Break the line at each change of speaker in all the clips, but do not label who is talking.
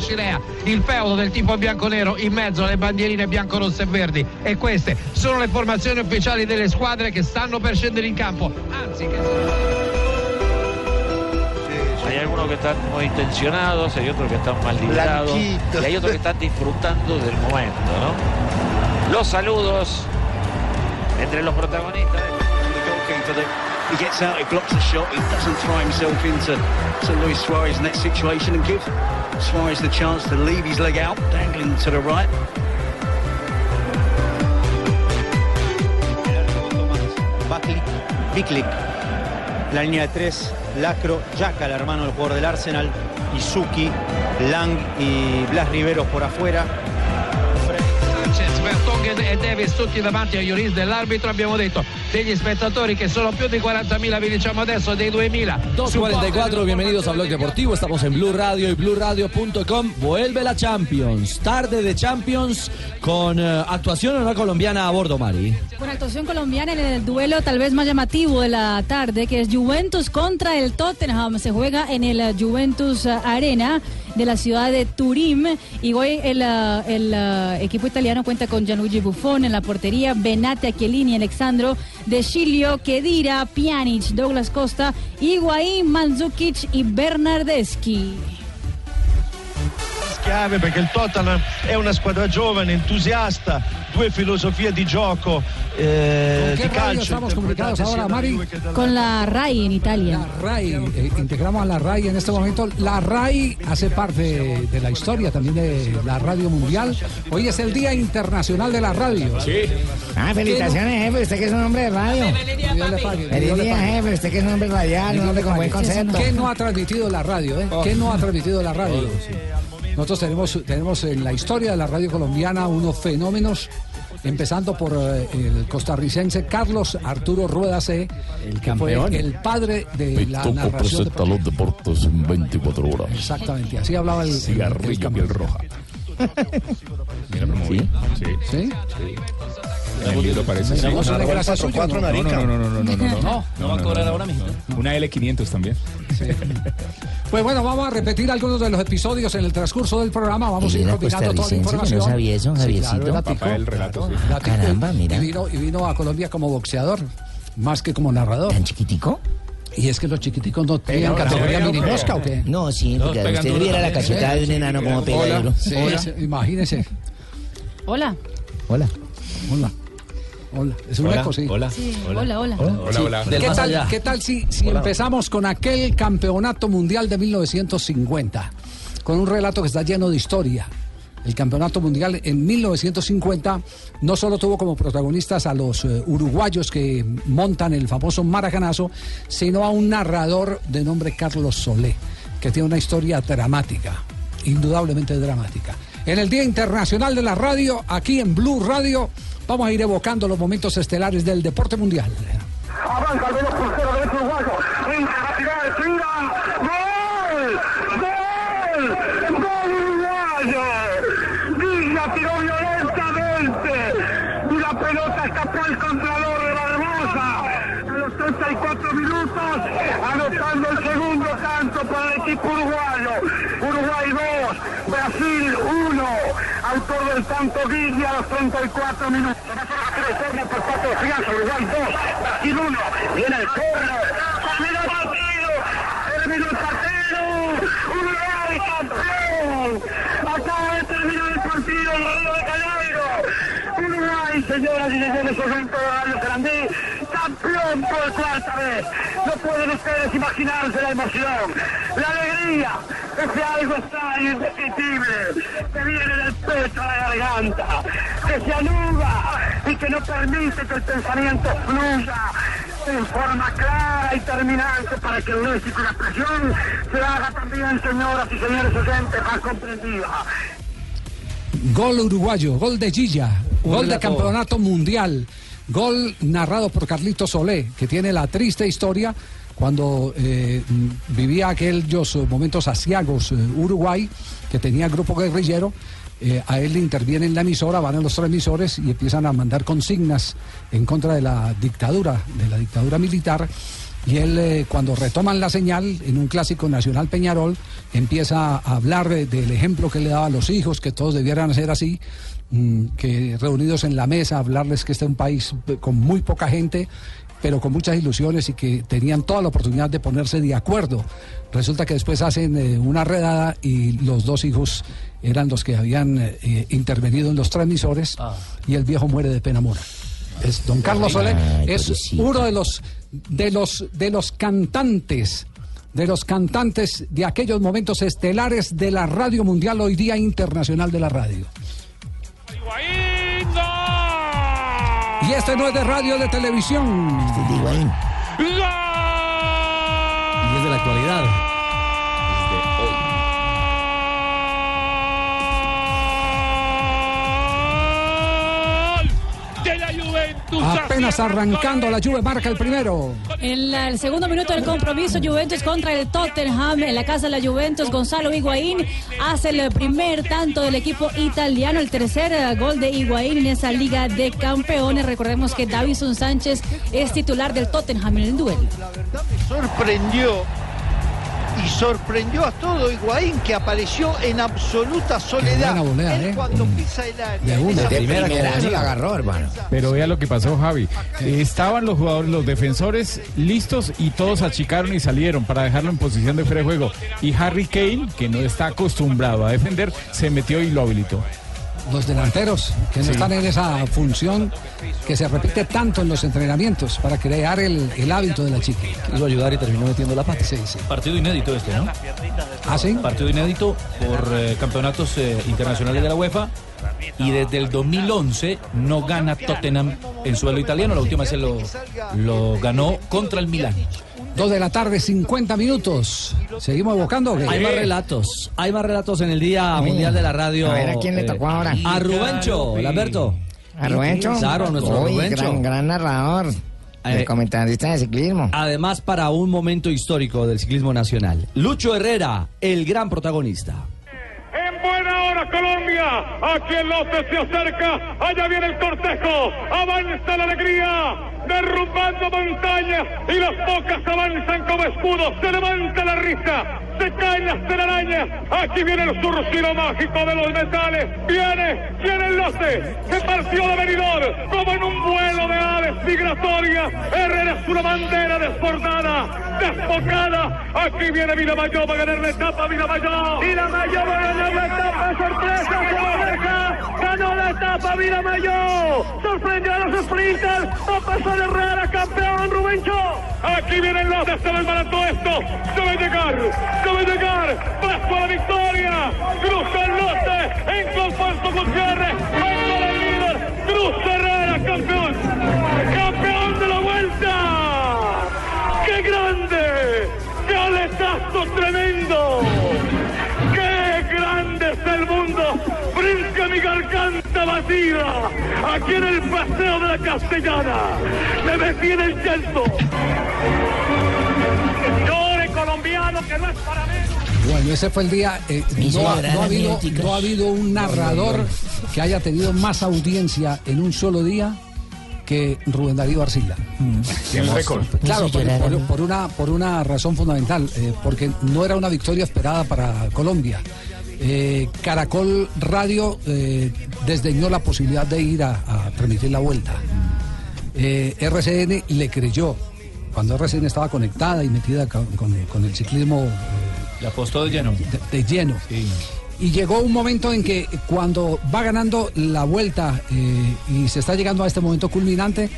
Scirea il feudo del tipo bianco-nero in mezzo alle bandierine bianco-rosse e verdi e queste sono le formazioni ufficiali delle squadre che stanno per scendere in campo anzi che
Hay algunos que están muy intencionados, hay otros que están mal librados y hay otros que están disfrutando del momento, ¿no? Los saludos entre los protagonistas.
the goalkeeper that he gets out, he blocks the shot, he doesn't throw himself into to Luis Suarez in that situation and give Suarez the chance to leave his leg out, dangling to the right.
Biklik. La línea de tres, Lacro, Jaca, el hermano del jugador del Arsenal, Izuki, Lang y Blas Riveros por afuera.
Vertonghen e Davis tutti davanti agli Lloris dell'arbitro abbiamo detto degli spettatori che sono più di 40.000 vi diciamo adesso dei 2.000
2.44, bienvenidos a Blog Deportivo, estamos en Blue Radio y BlueRadio.com. Vuelve la Champions, tarde de Champions con eh, actuación en una colombiana a bordo, Mari.
Con actuación colombiana en el duelo tal vez más llamativo de la tarde, que es Juventus contra el Tottenham. Se juega en el eh, Juventus eh, Arena de la ciudad de Turín. Y hoy el, eh, el, eh, equipo italiano cuenta con Gianluigi Buffon en la portería, Benate, Chiellini, Alexandro De Chilio, Kedira, Pjanic, Douglas Costa, Higuaín, Mandzukic y Bernardeschi.
chiave perché il Tottenham è una squadra giovane, entusiasta, due filosofie di gioco eh,
¿Con qué
di calcio.
ahora, Mari?
Con la RAI en Italia.
La RAI, eh, integramos a la RAI en este momento. La RAI hace parte de la historia también de la radio mundial. Hoy es el Día Internacional de la Radio. Sí.
Ah, felicitaciones, jefe. Usted que es un hombre de radio. Feliz día, jefe. Usted que es un hombre radial, un
Dios
hombre
le
con buen
pague.
concepto.
¿Qué no ha transmitido la radio? eh? ¿Qué no ha transmitido la radio? Nosotros tenemos, tenemos en la historia de la radio colombiana unos fenómenos, empezando por eh, el costarricense Carlos Arturo Rueda C, el
campeón.
el padre de la narración. deportiva.
los deportes en 24 horas.
Exactamente, así hablaba el, el- el
Cigarrillo,
campeón.
piel roja. Mira,
¿Sí?
Sí.
¿Sí?
En el libro parece.
Una cuatro? No,
no, no, no, no. No, no
va a cobrar ahora mismo.
Una L500 también.
Pues bueno, vamos a repetir algunos de los episodios en el transcurso del programa. Vamos a ir combinando pues, toda la
información. no sabía eso, Javiercito.
Relato.
Caramba, mira.
Y vino a Colombia como boxeador, más que como narrador.
¿Tan chiquitico?
¿Y es que los chiquiticos no
pegan
categoría mini mosca o qué?
No, sí, porque usted viera la cachetada de un enano como pega duro.
Imagínese.
Hola.
Hola.
Hola. Hola. Es un eco, sí.
Sí, hola, hola.
Hola, hola.
¿Qué tal, qué tal si, si empezamos con aquel campeonato mundial de 1950? Con un relato que está lleno de historia. El campeonato mundial en 1950 no solo tuvo como protagonistas a los eh, uruguayos que montan el famoso maracanazo, sino a un narrador de nombre Carlos Solé, que tiene una historia dramática, indudablemente dramática. En el Día Internacional de la Radio, aquí en Blue Radio, vamos a ir evocando los momentos estelares del deporte mundial.
Avanza el veloz crucero derecho uruguayo. Tirar, tira. ¡Gol! ¡Gol! ¡Gol uruguayo! Villa tiró violentamente. Y la pelota escapó al contralor de Barbosa. A los 34 minutos, anotando el segundo tanto para el equipo uruguayo. Uruguay 2, Brasil 1. Autor del tanto Villa a los 34 minutos. Va a ser la retorno por parte de Fianza. Uruguay 2, Brasil 1. Viene el corner. Terminó el partido. Terminó el partido. Uruguay campeón. Acaba de terminar el partido Río de Janeiro. Sí, señoras y señores, Juventus Radio Sarandí, campeón por cuarta vez. No pueden ustedes imaginarse la emoción, la alegría, ese algo extraño, indescriptible, que viene del pecho a la garganta, que se anuda y que no permite que el pensamiento fluya en forma clara y terminante para que el léxico y la expresión se haga también, señoras y señores oyentes, más comprendida.
Gol uruguayo, gol de Gilla, gol de campeonato mundial, gol narrado por Carlito Solé, que tiene la triste historia cuando eh, mm, vivía aquellos eh, momentos asiagos eh, Uruguay, que tenía grupo guerrillero. a él le interviene en la emisora, van a los transmisores y empiezan a mandar consignas en contra de la dictadura, de la dictadura militar. Y él, cuando retoman la señal en un clásico nacional Peñarol, empieza a hablar de- del ejemplo que le daba a los hijos, que todos debieran ser así, que reunidos en la mesa, hablarles que este es un país eh, con muy poca gente, pero con muchas ilusiones y que tenían toda la oportunidad de ponerse de acuerdo. Resulta que después hacen eh, una redada y los dos hijos eran los que habían eh, intervenido en los transmisores y el viejo muere de pena mora. Es don Carlos Soler
Ay,
es uno de los de los de los cantantes de los cantantes de aquellos momentos estelares de la radio mundial hoy día internacional de la radio. Y este no es de radio de televisión.
Y es de la actualidad.
Apenas arrancando la Juve marca el primero.
En la- el segundo minuto del compromiso, Juventus contra el Tottenham en la casa de la Juventus. Gonzalo Higuaín hace el primer tanto del equipo italiano, el tercer eh, gol de Higuaín en esa Liga de Campeones. Recordemos que Davison Sánchez es titular del Tottenham en el duelo.
sorprendió y sorprendió a todo Higuaín que apareció en absoluta soledad.
buena volea,
Él
¿eh?
cuando pisa el área.
De una.
esa
De primera
primera
que la
agarró, hermano.
Pero vea lo que pasó, Javi. Eh, Estaban los jugadores, los defensores listos y todos achicaron y salieron para dejarlo en posición de fuera de juego. Y Harry Kane, que no está acostumbrado a defender, se metió y lo habilitó.
Los delanteros que no
Sí.
están en esa función que se repite tanto en los entrenamientos para crear el, el hábito de la chica.
Quiso ayudar y terminó metiendo la pata.
Sí, sí.
Partido inédito este, ¿no?
¿Ah, sí?
Partido inédito por eh, campeonatos eh, internacionales de la UEFA. Y desde el 2011 no gana Tottenham en suelo italiano. La última vez se lo, lo ganó contra el Milán.
Dos de la tarde, 50 minutos. ¿Seguimos evocando? o qué?
Hay más relatos. Hay más relatos en el Día Mundial de la Radio.
A ver, ¿a quién le tocó ahora?
A Rubencho, Lamberto.
¿A Rubencho?
Claro, nuestro
Uy,
Rubencho.
Gran, gran narrador.
Eh,
El comentarista de ciclismo.
Además, para un momento histórico del ciclismo nacional. Lucho Herrera, el gran protagonista.
En buena hora Colombia, aquí el lote se acerca, allá viene el cortejo, avanza la alegría, derrumbando montañas y las bocas avanzan como escudos, se levanta la risa, se caen las telarañas, aquí viene el surcido mágico de los metales, viene, viene el lote, se partió de venidor, como en un vuelo de aves migratorias, Herrera es una bandera desbordada, desbocada, aquí viene Vilamayo va a ganar la etapa, Vilamayo, Vilamayo va a ganar la etapa, sorpresa, sorpresa, ganó la etapa Vilamayo, sorprendió a los sprinters, va a pasar Herrera, campeón Rubencho, aquí vienen los se ve barato esto, debe llegar, debe llegar, paso a la victoria, cruza el lote, en Alfonso Gutiérrez, venga el líder, cruza Herrera, Aquí en el paseo de la Castellana. ¡Me metí en el llanto! ¡Llore colombiano que no es para menos!
Bueno, ese fue el día. eh, no, ha, no habido, no ha habido un narrador que haya tenido más audiencia en un solo día que Rubén Darío Arcila.
Tiene el récord.
Claro, por, por- una, por una razón fundamental, eh, porque no era una victoria esperada para Colombia. Eh, Caracol Radio eh, desdeñó la posibilidad de ir a, a transmitir la vuelta. Eh, RCN le creyó. Cuando RCN estaba conectada y metida con, con- con el ciclismo eh,
Le apostó de lleno.
de, de lleno. Y llegó un momento en que cuando va ganando la vuelta eh, y se está llegando a este momento culminante,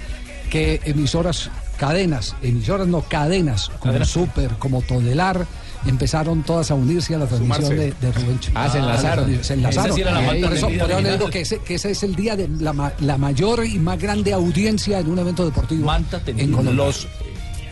que emisoras, cadenas, emisoras no cadenas, como. Super, como Todelar, empezaron todas a unirse a la transmisión de, de Rubencho.
Ah, se enlazaron.
Se enlazaron.
Sí
por eso, por eso le
vida
digo que ese, que ese es el día de la, ma- la mayor y más grande audiencia en un evento deportivo en Colombia.
Los,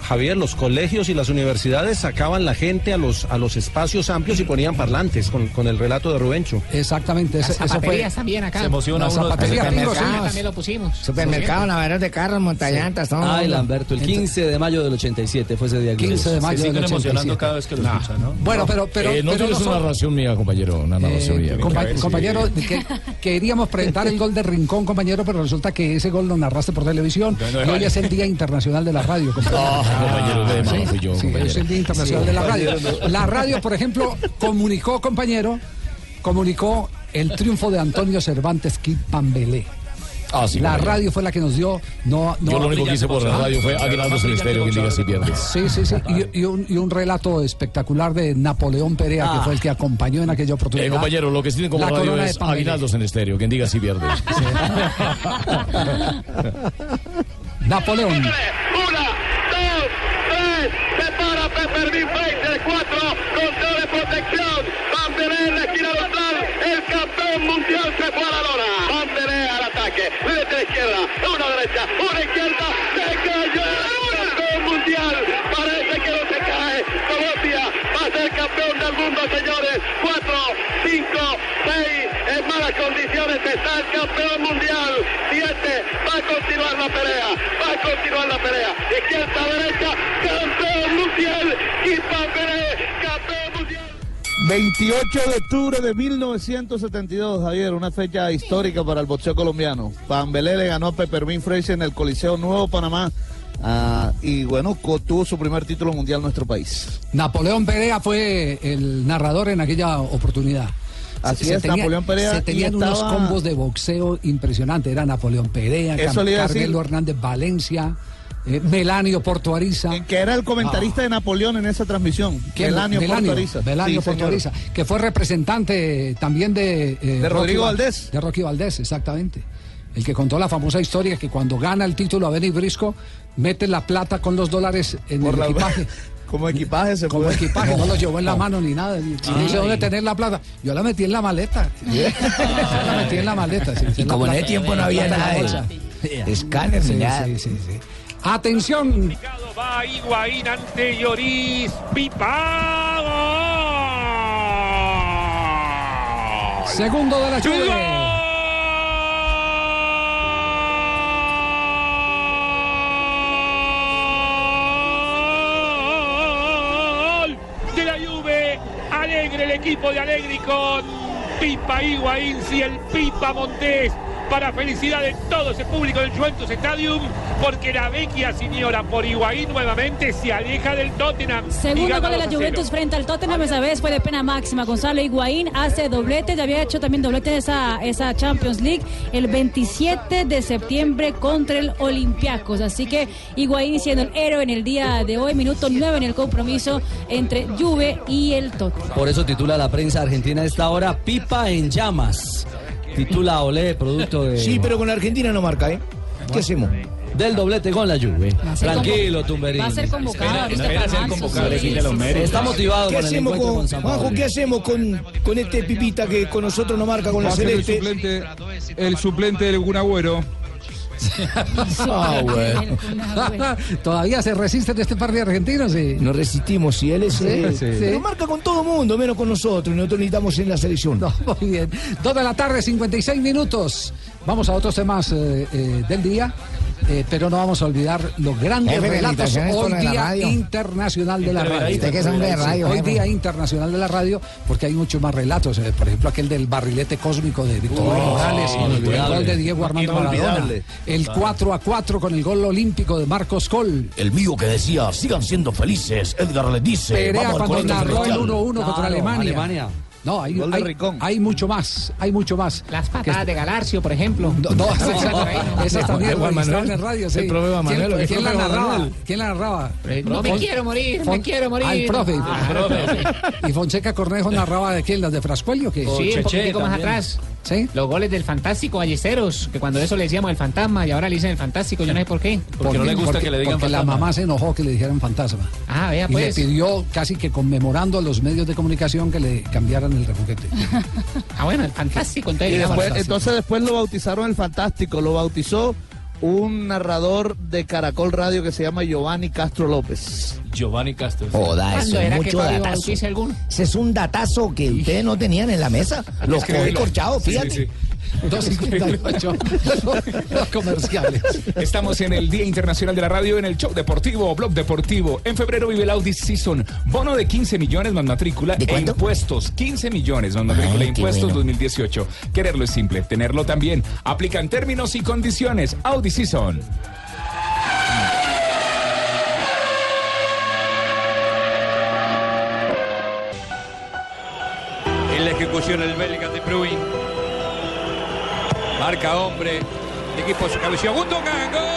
Javier, los colegios y las universidades sacaban la gente a los, a los espacios amplios y ponían parlantes con, con el relato de Rubencho.
Exactamente, ese-
Las
eso fue.
zapaterías también acá.
Se emociona
Las
uno.
zapaterías, sí.
Supermercados. También lo pusimos.
Supermercado, lavaderos de carros, montallantas, todo.
Ay, Lamberto, el 15 de mayo del 87 fue ese día.
15 de mayo
Se
del
siguen
87.
emocionando cada vez que lo escuchan, ¿no?
Bueno, pero, pero,
Eh, no
pero
tienes
no
una narración mía, compañero, una narración
Eh,
mía.
compa-
Sí.
compañero, que queríamos presentar el gol de Rincón, compañero, pero resulta que ese gol lo narraste por televisión
No, no,
y hoy
no.
es el Día Internacional de la Radio, compañero.
Ah, compañero, de
Sí,
malo fui yo,
sí,
compañero.
es el Día Internacional de la Radio. La radio, por ejemplo, comunicó, compañero, comunicó el triunfo de Antonio Cervantes Kid Pambelé.
Ah, sí,
la
compañero.
radio fue la que nos dio. No, no,
Yo lo único que hice por la radio fue Aguinaldo Celesterio, que diga si pierdes.
Sí, sí, sí. Y, y un, y un relato espectacular de Napoleón Perea, que
Ah.
fue el que acompañó en aquella oportunidad.
Eh, compañero, lo que tienen como
La
radio es. Aguinaldo Celesterio, quien diga si pierdes.
Napoleón.
Se para Peppermint frente de cuatro, control de protección, Van Belé en la esquina dorsal, el campeón mundial se fue a la lona, Van Belé al ataque, desde la izquierda, una derecha, una izquierda, se cayó, campeón mundial, parece que no se cae, Colombia va a ser campeón del mundo, señores, cuatro, cinco, seis, en malas condiciones está el campeón mundial, siete, va a continuar la pelea, va a continuar la pelea, izquierda, derecha, campeón mundial, y Van Belé, campeón mundial.
28 de octubre de 1972, Javier, una fecha histórica para el boxeo colombiano. Pambelé le ganó a Peppermint Fraser en el Coliseo Nuevo Panamá ah, y bueno, tuvo su primer título mundial en nuestro país.
Napoleón Perea fue el narrador en aquella oportunidad.
Así es, Napoleón Perea,
Se tenían unos
estaba-
combos de boxeo impresionantes. Era Napoleón Perea,
Eso
Cam-. Carmelo Hernández Valencia, eh, Melanio Portuariza.
Que era el comentarista de Napoleón en esa transmisión.
¿Quién?
Melanio, Portuariza.
Melanio
Sí.
Portuariza, que fue representante también de... eh,
De Rodrigo
Rocky
Valdés.
De Rocky Valdés, exactamente. El que contó la famosa historia que cuando gana el título a Benny Brisco, mete la plata con los dólares en
Por
el
la-
equipaje.
Como equipaje se
Como
fue.
equipaje, no, lo llevó en la
No.
mano ni nada.
Ay.
dice, ¿dónde tener la plata? Yo la metí en la maleta. Yo la metí en la maleta. sí, sí,
Y como en ese tiempo no había nada de
bolsa.
escáner
Sí, sí, sí, sí. Atención.
Va Higuaín ante Lloris.
Segundo de la Juve.
Equipo de Alegri con Pipa Higuaín y el Pipa Montés. Para felicidad de todo ese público del Juventus Stadium, porque la vecchia señora por Higuaín nuevamente se aleja del Tottenham.
Segundo gol de
2
la
a 0.
Juventus frente al Tottenham, esa vez fue de pena máxima. Gonzalo Higuaín hace doblete, ya había hecho también doblete de esa, esa Champions League el 27 de septiembre contra el Olympiacos. Así que Higuaín siendo el héroe en el día de hoy, minuto 9 en el compromiso entre Juve y el Tottenham.
Por eso titula la prensa argentina a esta hora Pipa en llamas. Titula Olé, producto de.
Sí, pero con la Argentina no marca, ¿eh? ¿Qué hacemos?
Del doblete con la Juve.
a ser
Tranquilo, Tumberín.
va a ser convocado ahorita para marzo, sí.
Está motivado
¿Qué
con el
hacemos
encuentro
con,
con San
Juanjo,
Pablo.
¿qué hacemos con, con este pipita que con nosotros no marca con la
a ser el
celeste?
suplente, el suplente del Kun Agüero.
Ah.
Todavía se resisten este par de argentinos. Sí.
Nos resistimos, si él es.
Sí,
eh,
sí.
Pero marca con todo mundo, menos con nosotros. y Nosotros necesitamos en la selección.
Muy bien. Dos de la tarde, 56 minutos. Vamos a otros temas eh, eh, del día. Eh, pero no vamos a olvidar los grandes
Jefe,
relatos hoy día
radio.
internacional de la radio. hoy día internacional de la radio, porque hay muchos más relatos. eh, por ejemplo, aquel del barrilete cósmico de Víctor
Oh,
Morales, el gol de Diego Armando Maradona, el 4 a 4 con el gol olímpico de Marcos Col.
El mío que decía, sigan siendo felices, Edgar le dice.
Perea
vamos
cuando narró el
celestial.
1-1 contra
Claro,
Alemania.
Alemania.
No, hay,
Gol de
hay-
Ricón.
hay mucho más, hay mucho más.
Las patadas de Galarcio, por ejemplo.
No, no, esas también registraron
Manuel.
en radio, sí.
El profe Juan
¿Quién,
Manuel, el
quién la narraba? ¿Quién la narraba?
No me quiero morir,
Fon-
me quiero morir.
Profe.
Ah, profe.
¿Y Fonseca Cornejo narraba de quién? ¿Las de Frascuelio? ¿qué?
Sí, un poquitico más atrás.
¿Sí?
Los goles del Fantástico Ballesteros, que cuando eso le decíamos el fantasma y ahora le dicen el Fantástico, yo no sé por qué.
Porque, porque- porque la mamá se enojó que le dijeran fantasma.
Ah, vea
y
pues.
le pidió casi que conmemorando a los medios de comunicación que le cambiaran el refoguete.
Ah, bueno, el Fantástico.
Y
Entonces,
después, entonces después lo bautizaron el Fantástico, lo bautizó un narrador de Caracol Radio que se llama Giovanni Castro López.
Giovanni Castro.
Joda, eso
¿Cuándo
es
era que
mucho datazo. Ese es un datazo que ustedes no tenían en la mesa. Los coge corchados, fíjate.
sí, sí.
258 los comerciales.
Estamos en el Día Internacional de la Radio en el show deportivo, blog deportivo. En febrero vive el Audi Season. Bono de 15 millones más matrícula e impuestos. 15 millones más matrícula e
Ay,
impuestos
bueno.
2018. Quererlo es simple, tenerlo también. Aplican términos y condiciones. Audi Season.
En la ejecución el belga de Bruin. Marca hombre. Equipo se cabeció. Gundogan. ¡Gol!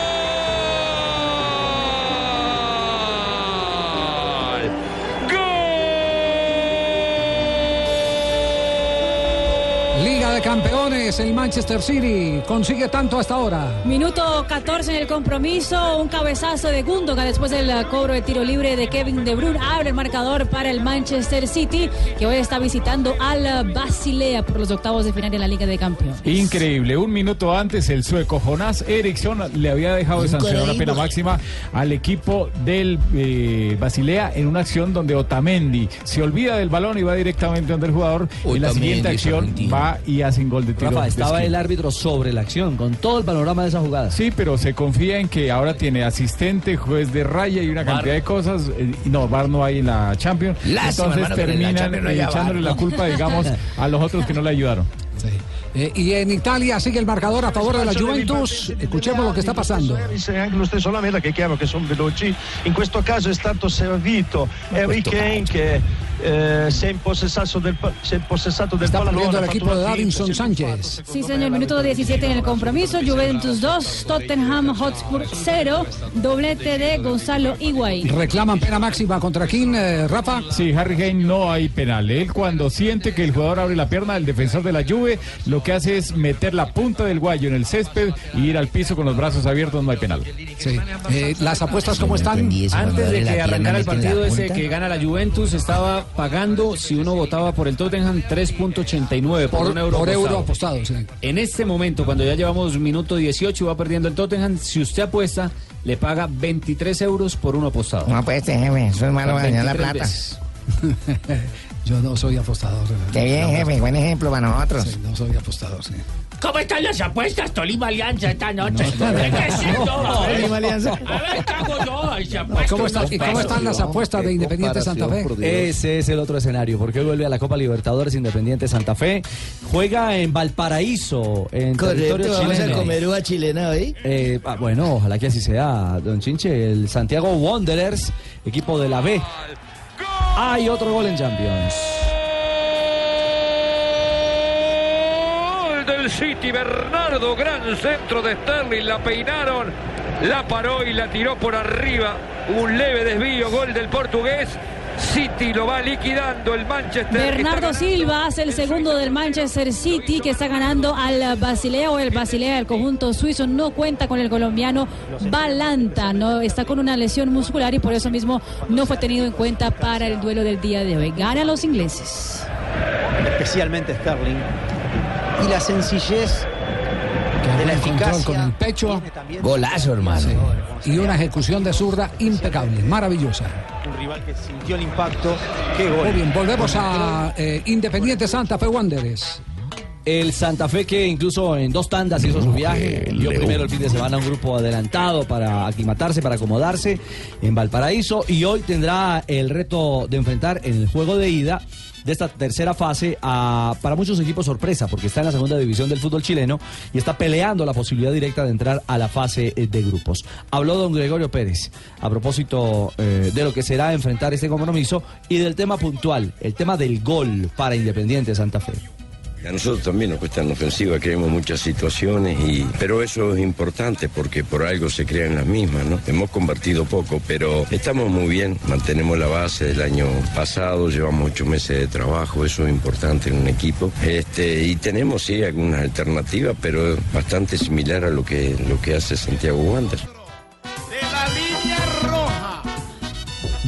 Liga de Campeones, el Manchester City consigue tanto hasta ahora.
Minuto 14 en el compromiso, un cabezazo de Gundogan después del cobro de tiro libre de Kevin De Bruyne abre el marcador para el Manchester City que hoy está visitando al Basilea por los octavos de final de la Liga de Campeones.
Increíble, un minuto antes el sueco Jonás Eriksson le había dejado de sancionar una pena máxima al equipo del eh, Basilea en una acción donde Otamendi se olvida del balón y va directamente donde el jugador. en la siguiente acción
argentino.
Va y hace un gol de tiro.
Rafa, estaba el árbitro sobre la acción, con todo el panorama de esa jugada.
Sí, pero se confía en que ahora tiene asistente, juez de raya y una cantidad de cosas. Eh, No, VAR no hay en la Champions.
Lástima,
Entonces
hermano, que en la
terminan echándole la
¿no?
culpa, digamos, a los otros que no le ayudaron.
Eh, y en Italia sigue el marcador a favor de la Juventus. Escuchemos lo que está pasando.
e anche lo stesso Lamela che è chiaro che sono veloci in questo caso è stato servito Harry Kane che eh, si è impossessato del, si impossessato del
Está
pallone
el equipo de Davinson Sánchez.
Sí, señor, minuto 17 en el compromiso, Juventus 2, Tottenham Hotspur 0, doblete de Gonzalo Higuaín.
Reclaman pena máxima contra quién, eh, Rafa.
Sí, Harry Kane no hay penal. Él cuando siente que el jugador abre la pierna, el defensor de la Juve, lo que hace es meter la punta del guayo en el césped y ir al piso con los brazos abiertos, no hay penal.
Sí. Eh, las apuestas cómo están.
Antes de que arrancara el partido ese que gana la Juventus, estaba pagando, si uno votaba por el Tottenham, 3.89 por,
Por,
un euro
por euro
apostado.
sí.
En este momento, cuando ya llevamos minuto 18 y va perdiendo el Tottenham, si usted apuesta, le paga 23 euros por uno apostado.
No, pues, este jefe, eso es malo dañar la
23
plata.
Yo no soy apostador.
Qué bien, jefe, buen ejemplo para nosotros.
Sí, no soy apostador, sí.
¿Cómo están las apuestas Tolima Alianza esta noche?
No, no,
¿Qué
no.
es esto? A ver,
Tolima Alianza.
A ver,
¿Cómo, está- y cómo están las apuestas de Independiente Santa Fe?
Ese es el otro escenario, porque vuelve a la Copa Libertadores Independiente Santa Fe. Juega en Valparaíso, en territorio
Correcto, vamos a
chileno.
comer uva chilena hoy.
Eh, ah, bueno, ojalá que así sea, don Chinche. El Santiago Wanderers, equipo de la B. Hay otro gol en Champions.
Gol del City, Bernardo, gran centro de Sterling, la peinaron, la paró y la tiró por arriba. Un leve desvío, gol del portugués. City lo va liquidando el Manchester.
Bernardo Silva hace el segundo del Manchester City que está ganando al Basilea o el Basilea del conjunto suizo no cuenta con el colombiano Balanta, no está con una lesión muscular y por eso mismo no fue tenido en cuenta para el duelo del día de hoy. Ganan los ingleses.
especialmente Sterling. Y la sencillez de la eficacia.
con el pecho.
Golazo, hermano.
Y una ejecución de zurda impecable, maravillosa.
Un rival que sintió el impacto. Qué gol.
Muy bien, volvemos a eh, Independiente Santa Fe Wanderers.
El Santa Fe que incluso en dos tandas hizo su viaje, dio primero el fin de semana un grupo adelantado para aclimatarse, para acomodarse en Valparaíso y hoy tendrá el reto de enfrentar en el juego de ida de esta tercera fase a para muchos equipos sorpresa porque está en la segunda división del fútbol chileno y está peleando la posibilidad directa de entrar a la fase eh, de grupos. Habló don Gregorio Pérez a propósito eh, de lo que será enfrentar este compromiso y del tema puntual, el tema del gol para Independiente Santa Fe.
A nosotros también nos cuesta en ofensiva, creemos muchas situaciones, y, pero eso es importante porque por algo se crean las mismas, ¿no? Hemos convertido poco, pero estamos muy bien, mantenemos la base del año pasado, llevamos ocho meses de trabajo, eso es importante en un equipo. Este, y tenemos sí algunas alternativas, pero bastante similar a lo que, lo que hace Santiago Wander.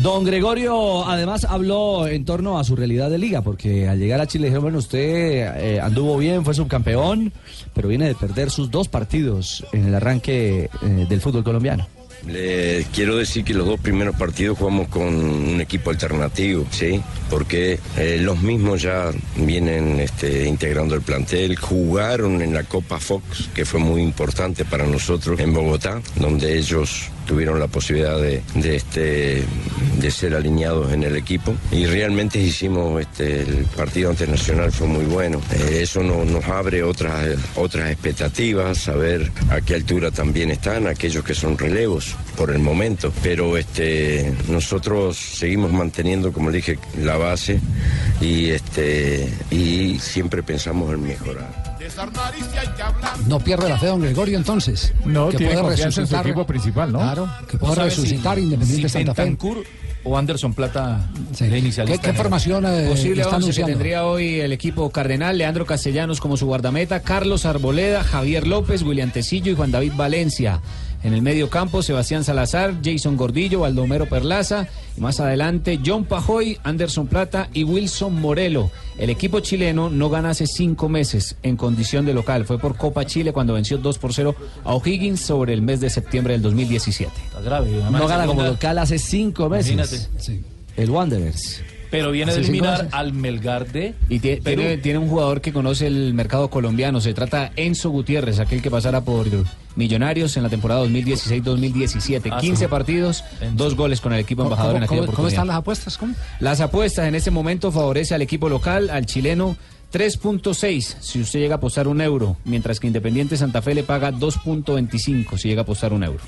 Don Gregorio además habló en torno a su realidad de liga, porque al llegar a Chile dijeron, bueno, usted eh, anduvo bien, fue subcampeón, pero viene de perder sus dos partidos en el arranque eh, del fútbol colombiano.
Les quiero decir que los dos primeros partidos jugamos con un equipo alternativo, ¿sí? Porque eh, los mismos ya vienen este, integrando el plantel, jugaron en la Copa Fox, que fue muy importante para nosotros en Bogotá, donde ellos tuvieron la posibilidad de, este, de ser alineados en el equipo y realmente hicimos este, el partido ante Nacional fue muy bueno. Eh, eso no- nos abre otras, otras expectativas, saber a qué altura también están aquellos que son relevos por el momento, pero este, nosotros seguimos manteniendo, como dije, la base y, este, y siempre pensamos en mejorar.
No pierde la fe don Gregorio entonces.
No,
que
tiene
puede
confianza en su
resucitar-
equipo principal, ¿no?
Claro, que puede
¿No sabe
resucitar
si-
Independiente
si
Santa Fe.
O Anderson Plata de inicialista.
¿Qué- qué formación, eh,
Posible
está
once que
anunciando?
tendría hoy el equipo cardenal, Leandro Castellanos como su guardameta, Carlos Arboleda, Javier López, William Tecillo y Juan David Valencia. En el medio campo, Sebastián Salazar, Jason Gordillo, Baldomero Perlaza y más adelante John Pajoy, Anderson Plata y Wilson Morelo. El equipo chileno no gana hace cinco meses en condición de local. Fue por Copa Chile cuando venció 2 por 0 a O'Higgins sobre el mes de septiembre del 2017.
Está grave. además
No gana como local hace cinco meses.
Imagínate.
El Wanderers.
Pero viene de eliminar al Melgar de
Y tiene, tiene un jugador que conoce el mercado colombiano. Se trata Enzo Gutiérrez, aquel que pasara por Millonarios en la temporada 2016-2017.
Ah,
15
sí.
partidos, dos goles con el equipo
¿Cómo,
embajador en aquella
cómo- cómo están las apuestas? ¿Cómo?
Las apuestas en este momento favorece al equipo local, al chileno. 3.6 si usted llega a apostar un euro, mientras que Independiente Santa Fe le paga 2.25 si llega a apostar un euro.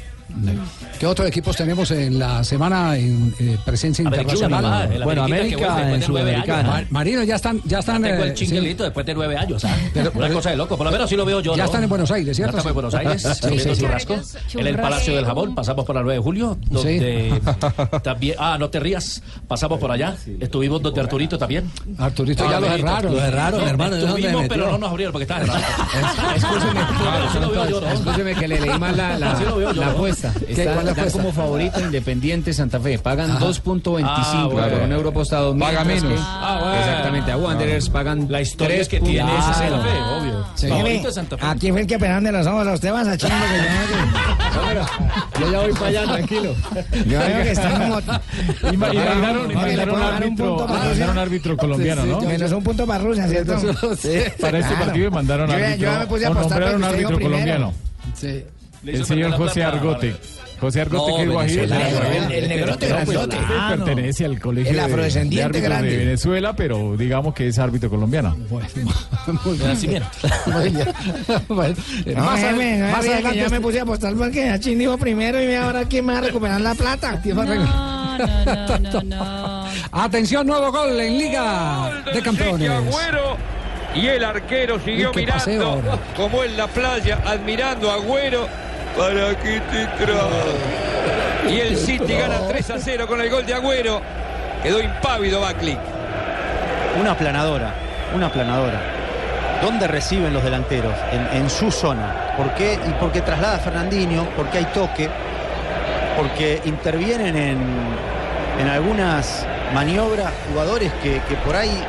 ¿Qué otros equipos tenemos en la semana en eh, presencia internacional?
Bueno, América en Sudamericana. años,
Ma- Marino, ya están, ya están.
Tengo
eh,
el chinguelito después de nueve años, ¿sabes?
Pero-
Una cosa de loco, por lo menos sí lo veo yo.
Ya
¿no?
están en Buenos Aires, ¿cierto?
Ya estamos en Buenos Aires,
Sí, sí, sí.
churrasco. En el Palacio del Jabón, pasamos por la 9 de julio, donde también... Ah, no te rías, pasamos por allá. Estuvimos donde Arturito también.
Arturito ya lo
Arturito.
cerraron. Lo cerraron,
No,
hermano, ¿de dónde
Estuvimos, pero no nos abrieron porque estaba cerrado.
Escúcheme,
lo
que le leí mal la,
lo
apuesta.
¿Qué?
Está,
¿Cuál es la
da
apuesta?
como favorito Independiente Santa Fe. Pagan
Ajá.
2.25
Ah, bueno.
un euro apostado.
Paga menos.
que-
Ah, bueno.
Exactamente, a Wanderers pagan
La historia es que tiene ese Santa Fe, obvio.
Sí.
Favorito Santa Fe.
Aquí fue el que pegaron de los ojos a usted vas a que yo
Yo ya voy para allá, tranquilo.
Yo veo que están como... Dar un
árbitro, colombiano, ¿no?
Menos un punto para Rusia, ¿cierto?
Para este partido mandaron árbitro,
yo ya me puse a apostar
nombraron árbitro colombiano.
Sí.
El señor José Argote. José Argote,
No,
que es pero-
El- el negrote
No,
grandote. Ah, no.
Pertenece al colegio
El
de- de,
afrodescendiente grande.
de Venezuela, pero digamos que es árbitro colombiano.
De
nacimiento.
Bueno, eh,
No,
más,
no
adelante.
ya me puse a apostar porque Achín dijo primero y ahora quién me va a recuperar la plata.
Atención, nuevo gol en Liga de Campeones.
Agüero y el arquero siguió mirando como en la playa, admirando a Agüero. ¿Para qué te traes? Y el City gana 3 a 0 con el gol de Agüero. Quedó impávido Bacli.
Una aplanadora, una aplanadora. ¿Dónde reciben los delanteros? En, en su zona. ¿Por qué? Y porque traslada a Fernandinho, porque hay toque, porque intervienen en, en algunas maniobras jugadores que, que por ahí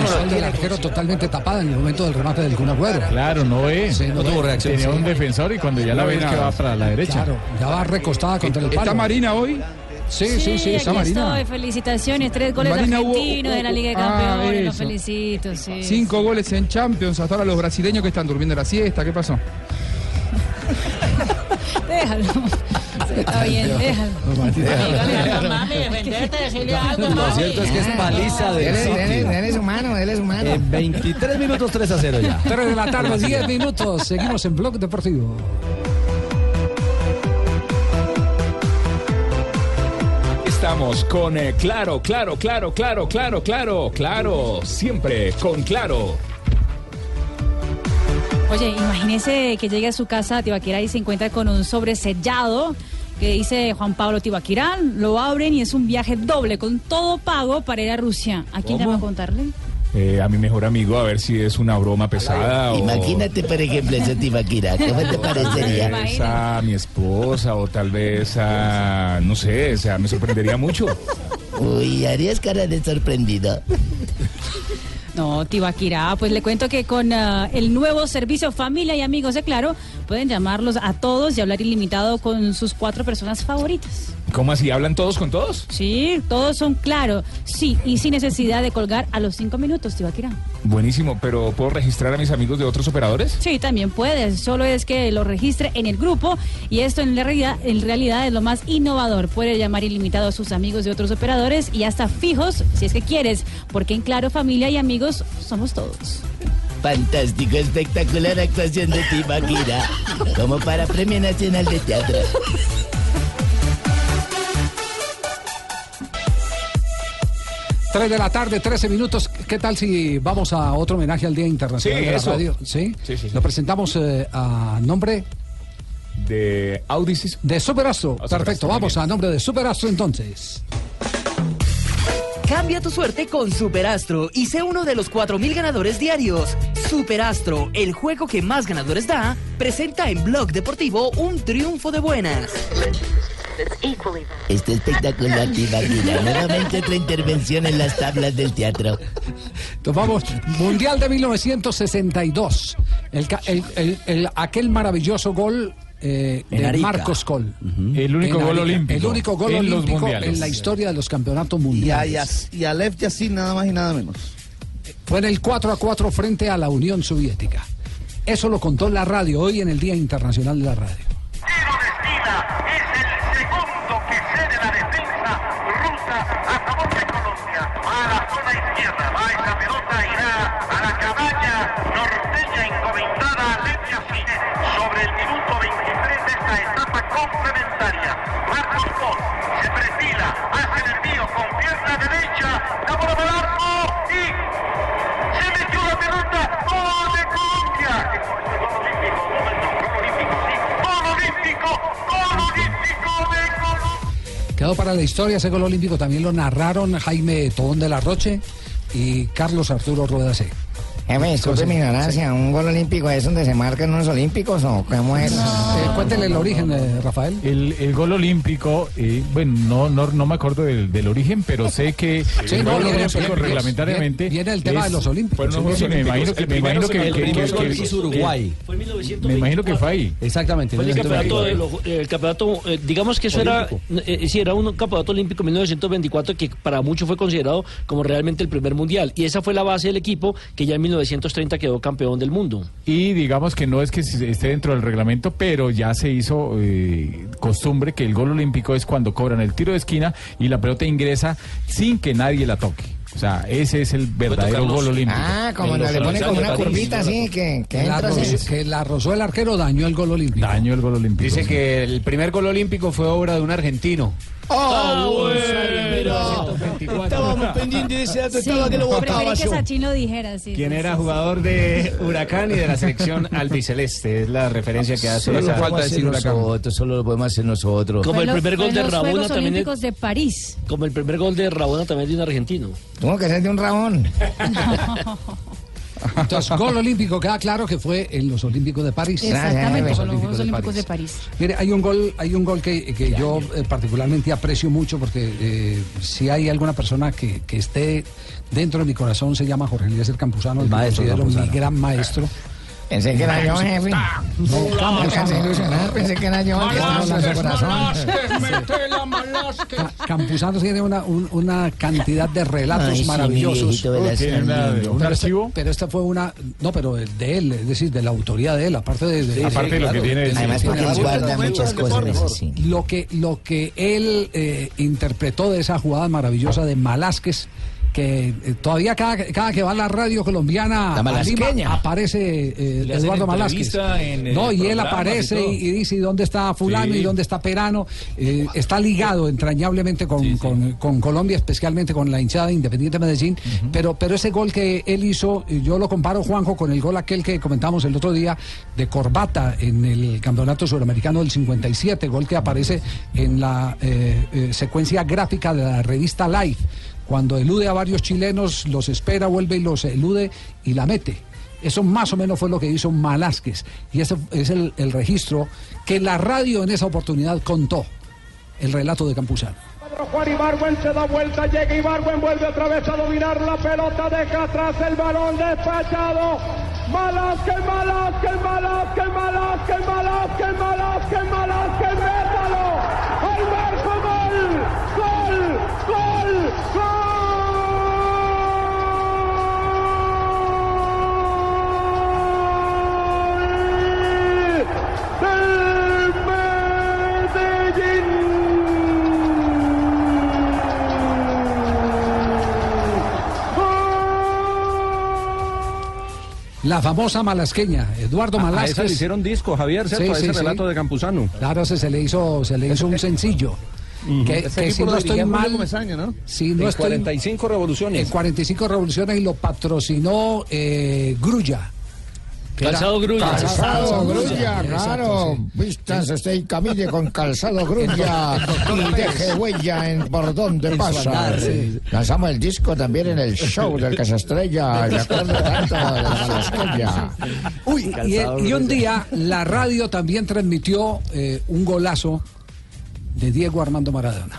Visión del
tiene
arquero totalmente tapada en el momento del remate del Kun Agüero.
Claro, no es.
Sí, no tuvo reacción,
Tenía
sí.
un defensor y cuando ya la
ve
que va para la derecha.
Claro, ya va recostada contra el palo.
¿Está Marina hoy?
Sí, sí, sí, está
aquí
Marina.
estoy. Felicitaciones, tres goles
Marina, hubo-
argentinos de la Liga de
Ah,
Campeones. Los
eso.
felicito, sí.
Cinco goles en Champions. Hasta ahora los brasileños que están durmiendo la siesta. ¿Qué pasó?
Déjalo. Está bien, déjalo.
Lo cierto es que es paliza de
Dele, dele,
City.
dele su mano, dele su mano.
En 23 minutos 3 a 0 ya.
3 de la tarde, 10 minutos. Seguimos en Blog Deportivo.
Estamos con eh, Claro, Claro, Claro, Claro, Claro, Claro, Claro, siempre con Claro.
Oye, imagínese que llegue a su casa Tibaquirá y se encuentra con un sobre sellado que dice Juan Pablo Tibaquirá. Lo abren y es un viaje doble con todo pago para ir a Rusia. ¿A quién llama a contarle?
Eh, a mi mejor amigo, a ver si es una broma pesada o...
Imagínate, por ejemplo, ese Tibaquira. ¿Cómo te parecería?
Tal vez a mi esposa o tal vez a... no sé, o sea, me sorprendería mucho.
Uy, harías cara de sorprendido.
No, Tibaquirá, pues le cuento que con ah, el nuevo servicio Familia y Amigos de Claro, pueden llamarlos a todos y hablar ilimitado con sus cuatro personas favoritas.
¿Cómo así? ¿Hablan todos con todos?
Sí, todos son claro, sí, y sin necesidad de colgar a los cinco minutos, Tibaquirá.
Buenísimo, pero ¿puedo registrar a mis amigos de otros operadores?
Sí, también puedes, solo es que lo registre en el grupo y esto en, la realidad, en realidad es lo más innovador. Puede llamar ilimitado a sus amigos de otros operadores y hasta fijos si es que quieres, porque en Claro familia y amigos somos todos.
Fantástico, espectacular actuación de Tibaquira. Como para Premio Nacional de Teatro.
Tres de la tarde, 13 minutos. ¿Qué tal si vamos a otro homenaje al Día Internacional
Sí,
de la
eso.
Radio? ¿Sí?
Sí, sí, sí.
Lo presentamos eh, a nombre
De Audicis.
de Superastro. Perfecto, vamos
bien.
a nombre de Superastro entonces.
Cambia tu suerte con Superastro y sé uno de los 4.000 ganadores diarios. Superastro, el juego que más ganadores da, presenta en Blog Deportivo un triunfo de buenas.
Está espectacular, Tibaquira. Nuevamente otra intervención en las tablas del teatro.
Vamos, Mundial de 1962. El, ca- el- el- el- aquel maravilloso gol eh, de
Arica.
Marcos Col.
El único
En
gol
Arica.
olímpico
El único gol
en
olímpico
mundiales.
en la historia de los campeonatos
Y a,
mundiales.
Y a Lev Yassin nada más y nada menos.
Fue en el 4 a 4 frente a la Unión Soviética. Eso lo contó la radio hoy en el Día Internacional de la Radio.
Sobre el minuto 23 de esta etapa complementaria. Marcos Pol se perfila, hace el envío con pierna derecha, la bola para arco y se metió la pelota. ¡Gol de Colombia! Gol olímpico, gol olímpico, sí. ¡Gol olímpico! ¡Gol olímpico de Colombia!
Quedó para la historia ese gol olímpico. También lo narraron Jaime Tobón de la Roche y Carlos Arturo Rueda C.
Jefe, disculpe mi ignorancia. ¿Un gol olímpico es donde se marcan unos olímpicos o cómo es?
Eh, cuéntele el origen, eh, Rafael.
El, el gol olímpico, eh, bueno, no, no, no me acuerdo del, del origen, pero sé que
Sí,
el
no,
gol
viene-
olímpico
viene-
reglamentariamente.
viene el tema de los olímpicos.
Unos
Sí,
me imagino que,
el
me imagino que,
el
que-
gol
que-
hizo Uruguay.
Fue en 1924.
me imagino que fue ahí.
Exactamente.
Fue el campeonato, de
1924.
los- el campeonato eh, digamos que eso era, eh, sí, era un campeonato olímpico en 1924 que para muchos fue considerado como realmente el primer mundial. Y esa fue la base del equipo que ya en 1930 quedó campeón del mundo.
Y digamos que no es que se- esté dentro del reglamento, pero ya se hizo eh, costumbre que el gol olímpico es cuando cobran el tiro de esquina y la pelota ingresa sin que nadie la toque. O sea, ese es el verdadero gol olímpico.
Ah, como cuando le ponen como una curvita así que, que
la,
entra así.
ro- que la rozó el arquero dañó el gol olímpico.
Daño el gol olímpico.
Dice que el primer gol olímpico fue obra de un argentino.
Ah, bueno. Estábamos pendientes de ese dato,
Sí,
estaba que lo
preferí
votaba
que
yo.
Sachin lo dijera, sí.
Quien
sí,
era
sí,
jugador de Huracán y de la selección albiceleste. Es la referencia que hace
Solo lo
esa-
podemos hacer nosotros, solo lo podemos hacer nosotros.
Como el primer gol de Rabona también.
Olímpicos de París.
Como el primer gol de Rabona también de un argentino.
Tuvo que ser de un rabón.
Entonces, gol olímpico, queda claro que fue en los Olímpicos de París.
Exactamente,
Los
con los
Olímpicos de París. Mire, hay un gol, hay un gol que, que yo eh, particularmente aprecio mucho porque eh, si hay alguna persona que, que esté dentro de mi corazón se llama Jorge Eliezer Campuzano, el
maestro
considero mi
Campuzano.
gran maestro.
Pensé que era yo, jefe.
No, Campuzano.
pensé ilusionado, pensé que era yo. corazón.
Ca- Campuzano tiene una, un- una cantidad de relatos
Ay, sí, mi
maravillosos.
viejito Velasco.
Pero
¿Un
esta- Pero esta fue una, no, pero de él, es decir, de la autoría de él, aparte de, de-
Aparte de lo que tiene- Además, porque él guarda muchas cosas de eso, sí.
Lo que, lo que él eh, interpretó de esa jugada maravillosa de Malásquez, que eh, todavía cada, cada que va a la radio colombiana
La
a Lima, aparece eh, Eduardo Malásquez.
eh,
No, y él aparece y, y dice ¿y dónde está fulano
Sí.
y dónde está Perano. Eh, está ligado entrañablemente con, con- con Colombia, especialmente con la hinchada de Independiente Medellín. pero, pero ese gol que él hizo, yo lo comparo, Juanjo, con el gol aquel que comentamos el otro día de Corbata en el Campeonato Suramericano del 57, gol que aparece en la secuencia gráfica de la revista Life. Cuando elude a varios chilenos, los espera, vuelve y los elude y la mete. Eso más o menos fue lo que hizo Malásquez. Y ese es el, registro que la radio en esa oportunidad contó. El relato de Campuzano.
Juan Ibargüen se da vuelta, llega vuelve otra vez a dominar la pelota, deja atrás el balón despachado. Malásquez, Malásquez, Malásquez, Malásquez, Malásquez, Malásquez, Malásquez, métalo. ¡Al. ¡Gol! ¡Gol! ¡Del Medellín!
La famosa malasqueña, Eduardo
A- a esa le hicieron disco, Javier, ¿cierto? A ese relato de Campuzano.
Claro, ese se le hizo, se le hizo un sencillo. Que,
Ese
que
equipo
si no estoy mal,
¿no?
si no
En
estoy
45 revoluciones.
en 45 revoluciones y lo patrocinó eh, Grulla.
Calzado Grulla.
Calzado Grulla, claro.
sí.
Vístanse usted y camine con calzado Grulla y deje huella en por donde pasa. Lanzamos el disco también en el show del Casa Estrella. Me acuerdo tanto de la malasqueña.
Uy, y, y un día la radio también transmitió eh, un golazo de Diego Armando Maradona.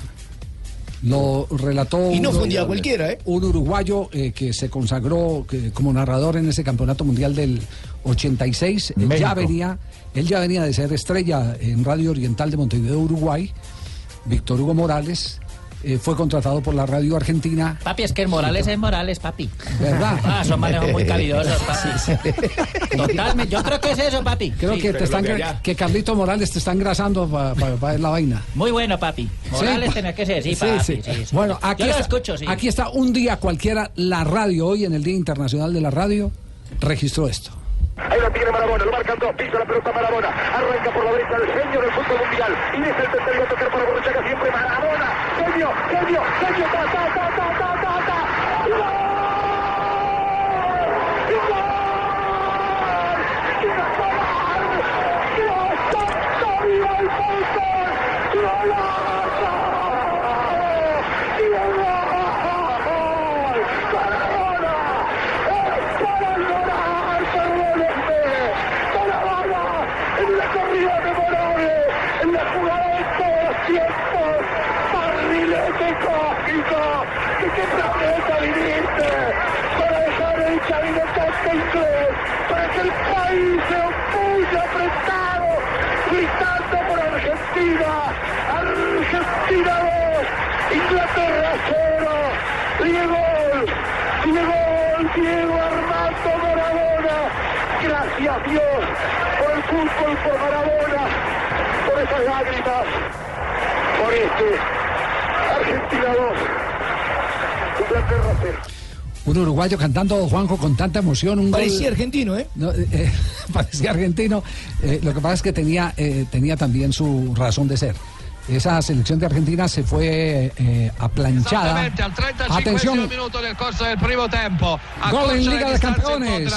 Lo relató
Y no
un-
fue un día cualquiera, ¿eh?
un uruguayo eh, que se consagró que- como narrador en ese campeonato mundial del 86. Él ya venía, él ya venía de ser estrella en Radio Oriental de Montevideo, Uruguay. Víctor Hugo Morales eh, fue contratado por la radio argentina.
Papi, es que el Morales es Morales, papi.
¿Verdad?
Ah, son manejos muy cavidosos, papi. Totalmente. Yo creo que es eso, papi.
Creo que te están gra- que Carlito Morales te está engrasando para ver la vaina.
Muy bueno, papi. Morales
Sí.
tenía que ser, sí, papi.
sí.
sí, sí.
Bueno, aquí
Yo lo escucho, sí.
aquí está un día cualquiera la radio hoy en el Día Internacional de la Radio registró esto.
Ahí la tiene Marabona, lo marcan dos, pisa la pelota Marabona, arranca por la derecha el genio del fútbol mundial. Y deja el tercero a tocar para Borruchaga siempre Marabona, genio, genio, genio, ta, ta, ta, ta, ta, ta, ta. En la corrida memorable, en la jugada de todos los tiempos, barrilete cósmico, que qué planeta viniste, para dejar el chavinetaste inglés, para que el país se opulle apretado, gritando por Argentina, Argentina 2, Inglaterra 0, Diego, Diego, Diego Armando Maradona, gracias Dios por el fútbol, por Maradona, por esas lágrimas, por este Argentina 2, Inglaterra 0.
Un uruguayo cantando Juanjo con tanta emoción. Un
Parecía
gol-
argentino, ¿eh?
No, eh, eh, parecía argentino. Eh, lo que pasa es que tenía, eh, tenía también su razón de ser. Esa selección de Argentina se fue eh, aplanchada.
Al 35
Atención,
minuto del corso del primo tempo.
Gol in Liga dei Campioni.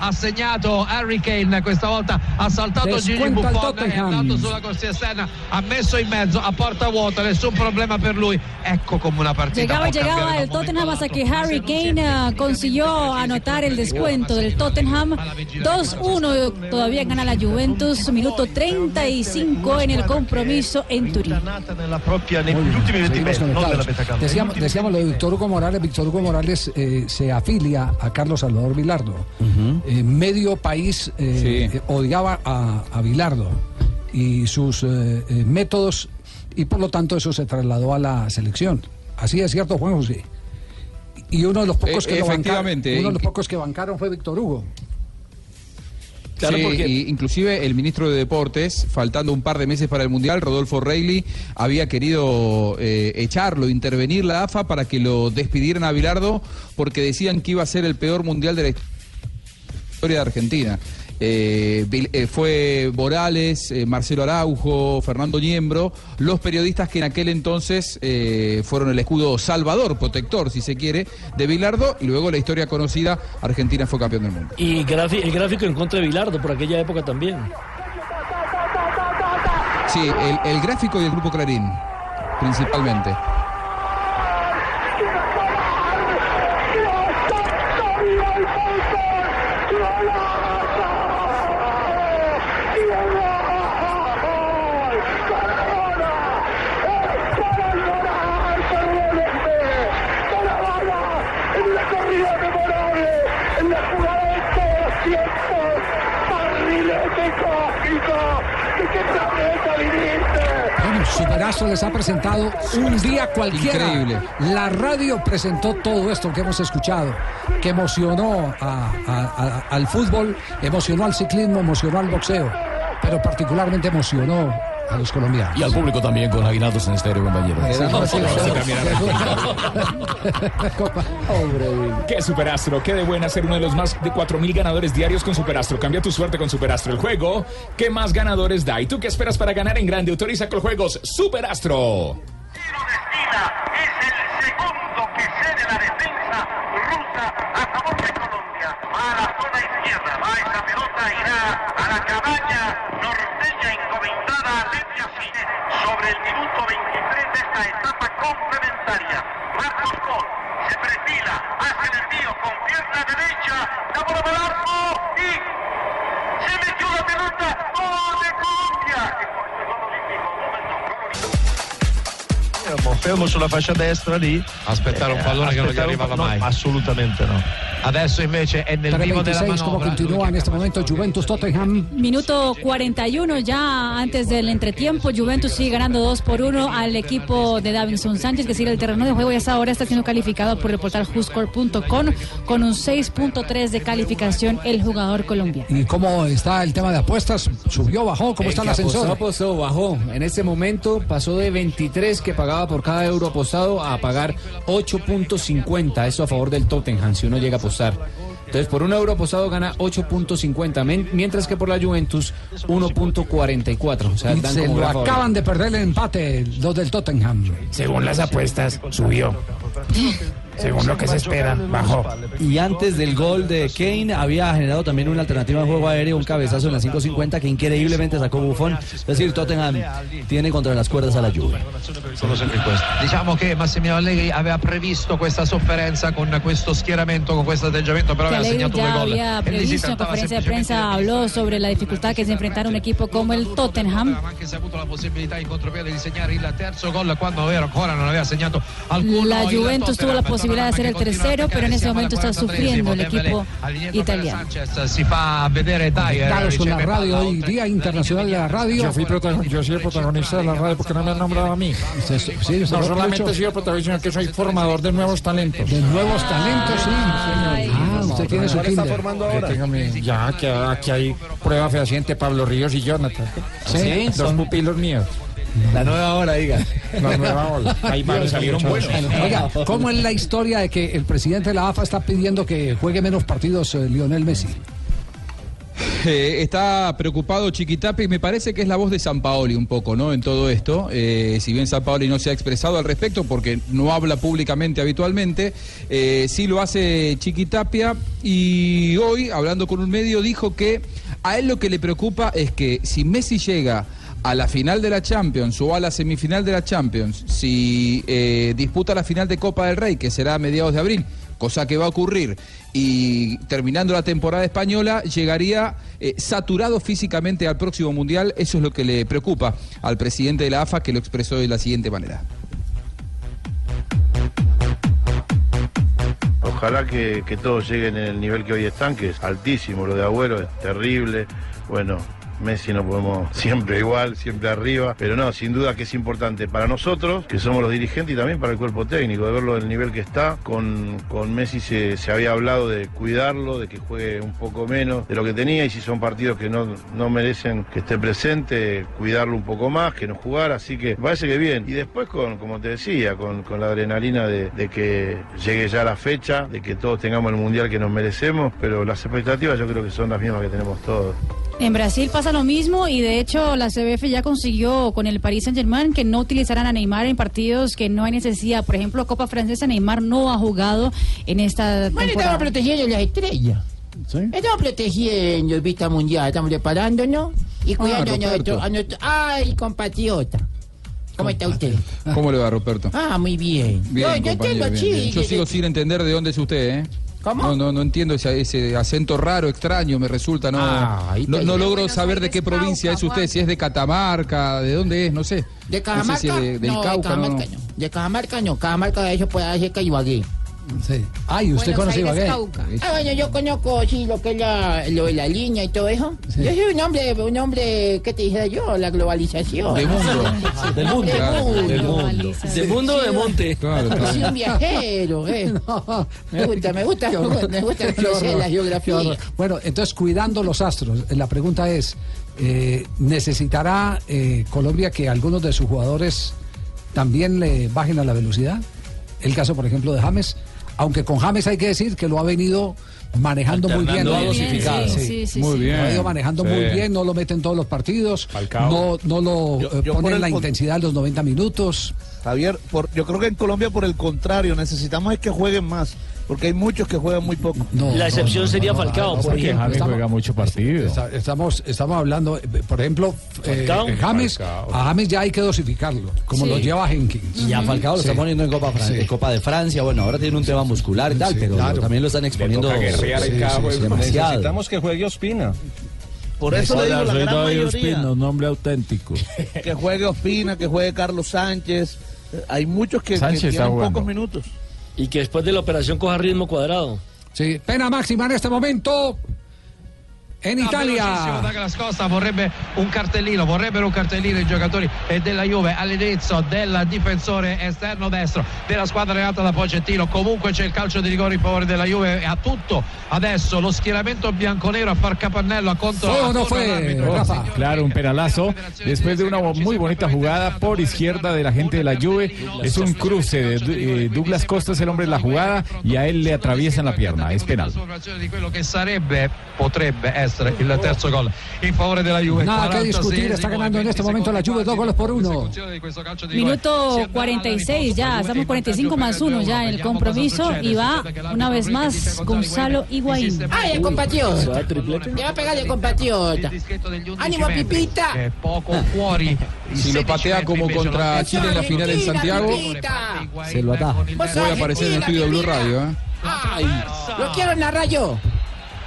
ha segnato Harry Kane, questa volta ha saltato Gigi Buffon, è andato sulla corsia esterna, ha messo in mezzo a porta vuota, nessun problema per lui. Ecco come una partita
Llegaba llegaba el Tottenham hasta que Harry Kane ah, consiguió anotar el descuento del Tottenham. 2-1 todavía gana la Juventus, minuto 35 en el compromiso en Turín.
Nella propria negli
bien,
ultimi 20
seguimos
metri, non
conectados.
nella metà campo.
Decíamos, decíamos lo de Víctor Hugo Morales. Víctor Hugo Morales eh, se afilia a Carlos Salvador Vilardo. Eh, medio país eh, eh, odiaba a, a Vilardo y sus eh, eh, métodos, y por lo tanto eso se trasladó a la selección. Así es cierto, Juan José. Y uno de los pocos
Eh,
que lo bancaron,
efectivamente.
uno de los pocos que bancaron fue Víctor Hugo.
Sí, y inclusive el ministro de Deportes, faltando un par de meses para el Mundial, Rodolfo Reilly, había querido eh, echarlo, intervenir la AFA para que lo despidieran a Bilardo porque decían que iba a ser el peor Mundial de la historia de Argentina. Eh, eh, fue Morales, eh, Marcelo Araujo, Fernando Niembro, los periodistas que en aquel entonces eh, fueron el escudo salvador, protector, si se quiere, de Bilardo, y luego la historia conocida, Argentina fue campeón del mundo.
Y el gráfico en contra de Bilardo por aquella época también.
Sí, el, el gráfico y el grupo Clarín, principalmente.
En la corrida memorable, en la jugada de todos los tiempos, barrilete cósmico, ¿de qué planeta viniste?
Les ha presentado un día cualquiera.
Increíble.
La radio presentó todo esto que hemos escuchado, que emocionó a- a- a- al fútbol, emocionó al ciclismo, emocionó al boxeo, pero particularmente emocionó a los colombianos.
Y al público también con aguinaldos en estéreo, compañeros.
Qué superastro, qué de buena ser uno de los más de 4.000 ganadores diarios con superastro. Cambia tu suerte con superastro. El juego que más ganadores da. ¿Y tú qué esperas para ganar en grande? Autoriza con juegos superastro.
segundo que cede la defensa rusa a favor de. Va a la zona izquierda, va esa pelota, irá a la cabaña norteña encomendada a Fine sobre el minuto 23 de esta etapa complementaria. Marcos se perfila, hace el envío con pierna derecha, la bola para y
Fermo, sulla fascia destra lì.
Aspettare un
Eh,
pallone che non gli arrivava
no,
mai.
assolutamente no.
Adesso invece è nel vivo della
3.26, como
manovra.
continúa en este momento Juventus Tottenham.
Minuto 41 ya antes del entretiempo. Juventus sigue ganando 2 por 1 al equipo de Davinson Sánchez que sigue el terreno de juego y hasta ahora está siendo calificado por el portal Juscore.com con un 6.3 de calificación el jugador colombiano.
¿Y cómo está el tema de apuestas? ¿Subió, bajó? ¿Cómo
El
está el
que apostó,
ascensor?
apostó, bajó. En este momento pasó de 23 que pagaba por cada euro apostado a pagar 8.50. Eso a favor del Tottenham, si uno llega a apostar. Entonces, por un euro apostado gana 8.50, men- mientras que por la Juventus 1.44. O sea,
Y
dan
se
como
lo acaban de perder el empate los del Tottenham.
Según las apuestas, subió. Según lo que se espera, bajó.
Y antes del gol de Kane había generado también una alternativa en juego aéreo, un cabezazo en la 5.50 que increíblemente sacó Buffon. Es decir, Tottenham tiene contra las cuerdas a la Juve.
Diciamo che Massimiliano Allegri aveva previsto questa sofferenza con questo schieramento, con questo atteggiamento, però aveva segnato due
ya
gol.
había previsto en conferencia de prensa, habló sobre la dificultad que se enfrentara un equipo como el Tottenham.
la
Juventus tuvo la
Tottenham,
posibilidad de hacer el tercero, pero en ese momento está sufriendo el equipo italiano.
Dyer
Conectados con la radio hoy, Día Internacional de la Radio.
Yo, fui protagon- yo soy el protagonista de la radio porque no me han nombrado a mí.
sí,
no solamente he sido protagonista, sino que soy formador de nuevos talentos.
De nuevos talentos, sí. Ah, usted tiene su.
Yo tengo mi- ya, que aquí hay prueba fehaciente, Pablo Ríos y Jonathan.
Sí.
Dos
Son-
pupilos míos.
La nueva hora, diga.
La nueva ola. Ahí van, salieron buenos.
Oiga, ¿cómo es la historia de que el presidente de la AFA está pidiendo que juegue menos partidos eh, Lionel Messi?
Eh, está preocupado Chiquitape y me parece que es la voz de San Paoli un poco, ¿no? En todo esto. Eh, si bien San Paoli no se ha expresado al respecto porque no habla públicamente habitualmente, eh, sí lo hace Chiquitapia y hoy, hablando con un medio, dijo que a él lo que le preocupa es que si Messi llega a la final de la Champions o a la semifinal de la Champions, si eh, disputa la final de Copa del Rey, que será a mediados de abril, cosa que va a ocurrir y terminando la temporada española llegaría eh, saturado físicamente al próximo Mundial. Eso es lo que le preocupa al presidente de la AFA que lo expresó de la siguiente manera.
Ojalá que, todos lleguen en el nivel que hoy están, que es altísimo. Lo de Agüero es terrible. Bueno, Messi no podemos siempre igual, siempre arriba, pero no, sin duda que es importante para nosotros, que somos los dirigentes y también para el cuerpo técnico, de verlo del nivel que está. Con, con Messi se, se había hablado de cuidarlo, de que juegue un poco menos de lo que tenía y si son partidos que no, no merecen que esté presente, cuidarlo un poco más, que no jugar, así que parece que bien. Y después con, como te decía, con, con la adrenalina de, de que llegue ya la fecha, de que todos tengamos el mundial que nos merecemos, pero las expectativas yo creo que son las mismas que tenemos todos.
En Brasil pasa lo mismo y de hecho la CBF ya consiguió con el Paris Saint Germain que no utilizarán a Neymar en partidos que no hay necesidad. Por ejemplo, Copa Francesa, Neymar no ha jugado en esta
Bueno, estamos protegiendo las estrellas. Estamos protegiendo el Vista Mundial, estamos preparándonos y cuidando a, nuestro, a nuestro- ¡Ay, compatriota! ¿Cómo está usted?
¿Cómo le va, Roberto?
Ah, muy bien.
Bien,
yo,
bien. Yo sigo sin entender de dónde es usted, ¿eh?
¿Cómo?
No, no, no entiendo ese, ese acento raro, extraño, me resulta, no,
Ah,
no, no logro saber de qué provincia es usted, si es de Catamarca, de dónde es, no sé.
¿De
No
Cajamarca?
sé si de- del
no,
Cauca,
de
no.
Cajamarca no. De Cajamarca no. Cajamarca de eso puede hacer que Ibagué.
Sí. Ah, ¿y usted conoce Ibagué?
Ah, bueno, yo conozco, sí, lo que es la, lo de la línea y todo eso. Yo soy un hombre, un hombre, ¿qué te dije yo? La globalización.
De mundo.
Del mundo. Del mundo.
De mundo o de monte.
Claro, claro.
Soy un viajero, eh. Me gusta, me gusta, me gusta, me gusta
Qué
conocer la geografía.
Bueno, entonces cuidando los astros, la pregunta es, eh, ¿necesitará eh, Colombia que algunos de sus jugadores también le bajen a la velocidad? El caso, por ejemplo, de James, aunque con James hay que decir que lo ha venido manejando muy bien.
Muy bien, dosificado.
sí, sí, sí,
Muy bien.
Lo ha ido manejando
Sí.
muy bien, no lo mete en todos los partidos, no, no lo
Yo-
eh,
yo
pone en la intensidad de los 90 minutos.
Javier, por, yo creo que en Colombia por el contrario, necesitamos es que jueguen más, porque hay muchos que juegan muy poco.
No,
La excepción sería Falcao, por
Porque
ejemplo.
James
estamos-
juega mucho partido.
Está- Estamos, estamos hablando, eh, por ejemplo, eh,
Falcao.
eh, James,
Falcao.
a James ya hay que dosificarlo, como
Sí.
lo lleva Jenkins.
Y a Falcao lo está poniendo en Copa, Fran-
Sí.
en Copa de Francia. Bueno, ahora tiene un tema muscular y tal,
Sí,
pero
claro.
también lo están exponiendo demasiado.
Necesitamos que juegue Ospina.
Por eso le digo la gran mayoría.
un nombre auténtico.
Que juegue Ospina, que juegue Carlos Sánchez. Hay muchos que, que tienen pocos minutos.
Y que después de la operación coja ritmo cuadrado.
Sí, pena máxima en este momento en
Velocissimo
Italia.
Douglas Costa vorrebbe un cartellino, vorrebbero un cartellino i giocatori eh, della Juve all'indirizzo del difensore esterno destro della squadra allenata da Pocettino. Comunque c'è il calcio di rigore in favore della Juve. Ha tutto adesso lo schieramento bianconero a far capannello a contro.
¿Fue o no fue. Rafa?
Claro, un penalazo. Después de una muy bonita jugada por izquierda de la gente de la Juve. Es un cruce de eh, Douglas Costa, es el hombre de la jugada, y a él le atraviesan la pierna. Es penal.
Di quello che sarebbe, potrebbe essere il terzo gol in favore della Juve.
Nada que discutir,
46esimo
está ganando
e
en este
20
momento la Juve dos goles por uno.
Minuto 46 ya, estamos 45 más 1 ya en el compromiso y va una vez más Gonzalo Higuaín.
¡Ay, el compatriota! Le va a pegar el compatriota. ¡Ánimo, Pipita!
Poco fuori.
Si lo patea como contra Chile en la final en Santiago,
Se lo ataja.
voy a aparecer en el estudio de Blue Radio. ¿eh?
¡Ay! ¡Lo quiero narrar yo!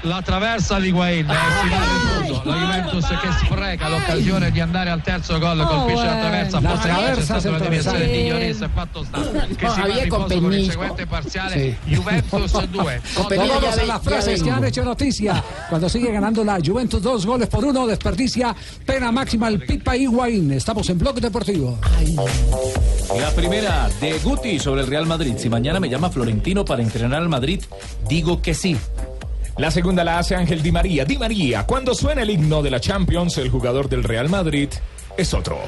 La traversa di eh, finale del mondo. La Juventus che spreca l'occasione di andare al terzo gol,
Oh,
colpisce la traversa,
La
forse c'è
traversa
stata una
se
deviazione di e fatto sta che
No,
si va riposo con il seguente parziale
Sí.
Juventus 2
Con permiso,
Todos
ya
a las frases que han hecho noticia. Cuando sigue ganando la Juventus dos goles por uno, desperdicia pena máxima el Pipa Higuaín. Estamos en Bloque Deportivo.
La primera de Guti sobre el Real Madrid. Si mañana me llama Florentino para entrenar al Madrid, digo que sí.
La segunda la hace Ángel Di María. Di María, cuando suena el himno de la Champions, el jugador del Real Madrid es otro.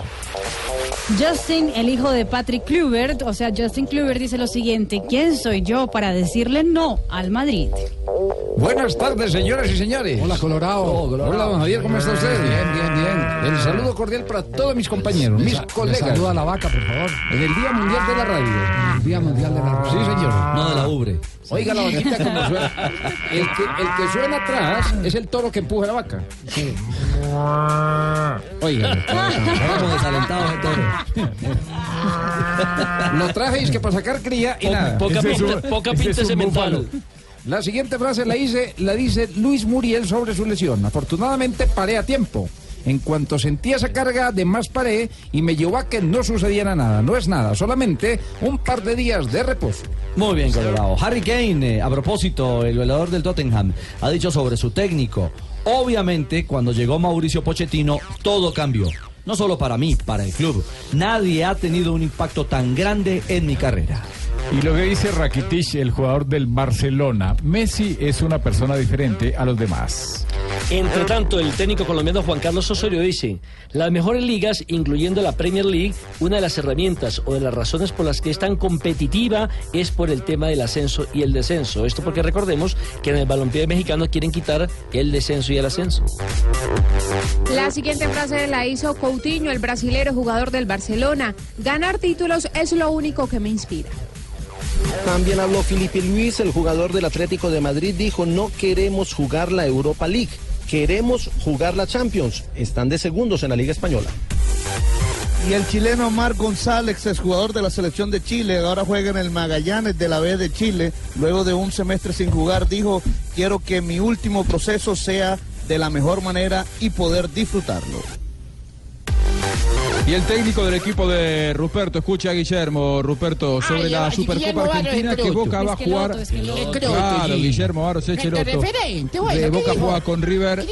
Justin, el hijo de Patrick Kluivert, o sea, Justin Kluivert dice lo siguiente, ¿quién soy yo para decirle no al Madrid?
Buenas tardes, señoras y señores.
Hola, Colorado.
Hola, don Javier, ¿cómo está usted?
Bien, bien, bien.
El saludo cordial para todos mis compañeros, mis colegas.
Saluda a la vaca, por favor.
En el Día Mundial de la Radio.
El Día Mundial de la Radio.
Sí, señor.
No de la ubre.
Oiga la vaquita como suena. El que, el que suena atrás es el toro que empuja la vaca. Sí. Oiga.
Vamos desalentados de toro.
Lo traje es que para sacar cría y
Po-
nada.
poca
Ese es
pinta-
un-
poca
ese
pinta
es un. La siguiente frase la dice, la dice Luis Muriel sobre su lesión. Afortunadamente paré a tiempo. En cuanto sentí esa carga, de más paré y me llevó a que no sucediera nada. No es nada, solamente un par de días de reposo.
Muy bien, Colorado. Harry Kane, eh, a propósito, el velador del Tottenham, ha dicho sobre su técnico. Obviamente, cuando llegó Mauricio Pochettino, todo cambió. No solo para mí, para el club. Nadie ha tenido un impacto tan grande en mi carrera.
Y lo que dice Rakitic, el jugador del Barcelona, Messi es una persona diferente a los demás.
Entre tanto, el técnico colombiano Juan Carlos Osorio dice, las mejores ligas, incluyendo la Premier League, una de las herramientas o de las razones por las que es tan competitiva es por el tema del ascenso y el descenso. Esto porque recordemos que en el balompié mexicano quieren quitar el descenso y el ascenso.
La siguiente frase la hizo Coutinho, el brasilero jugador del Barcelona. Ganar títulos es lo único que me inspira.
También habló Felipe Luis, el jugador del Atlético de Madrid, dijo no queremos jugar la Europa League, queremos jugar la Champions. Están de segundos en la Liga Española.
Y el chileno Marc González, exjugador de la selección de Chile, ahora juega en el Magallanes de la B de Chile, luego de un semestre sin jugar, dijo, quiero que mi último proceso sea de la mejor manera y poder disfrutarlo.
Y el técnico del equipo de Ruperto, escucha a Guillermo, Ruperto, sobre
Ay,
la
ay,
Supercopa Argentina que. Boca va a jugar. Claro. Guillermo Barros Echeloto. De
¿qué
Boca juega con River.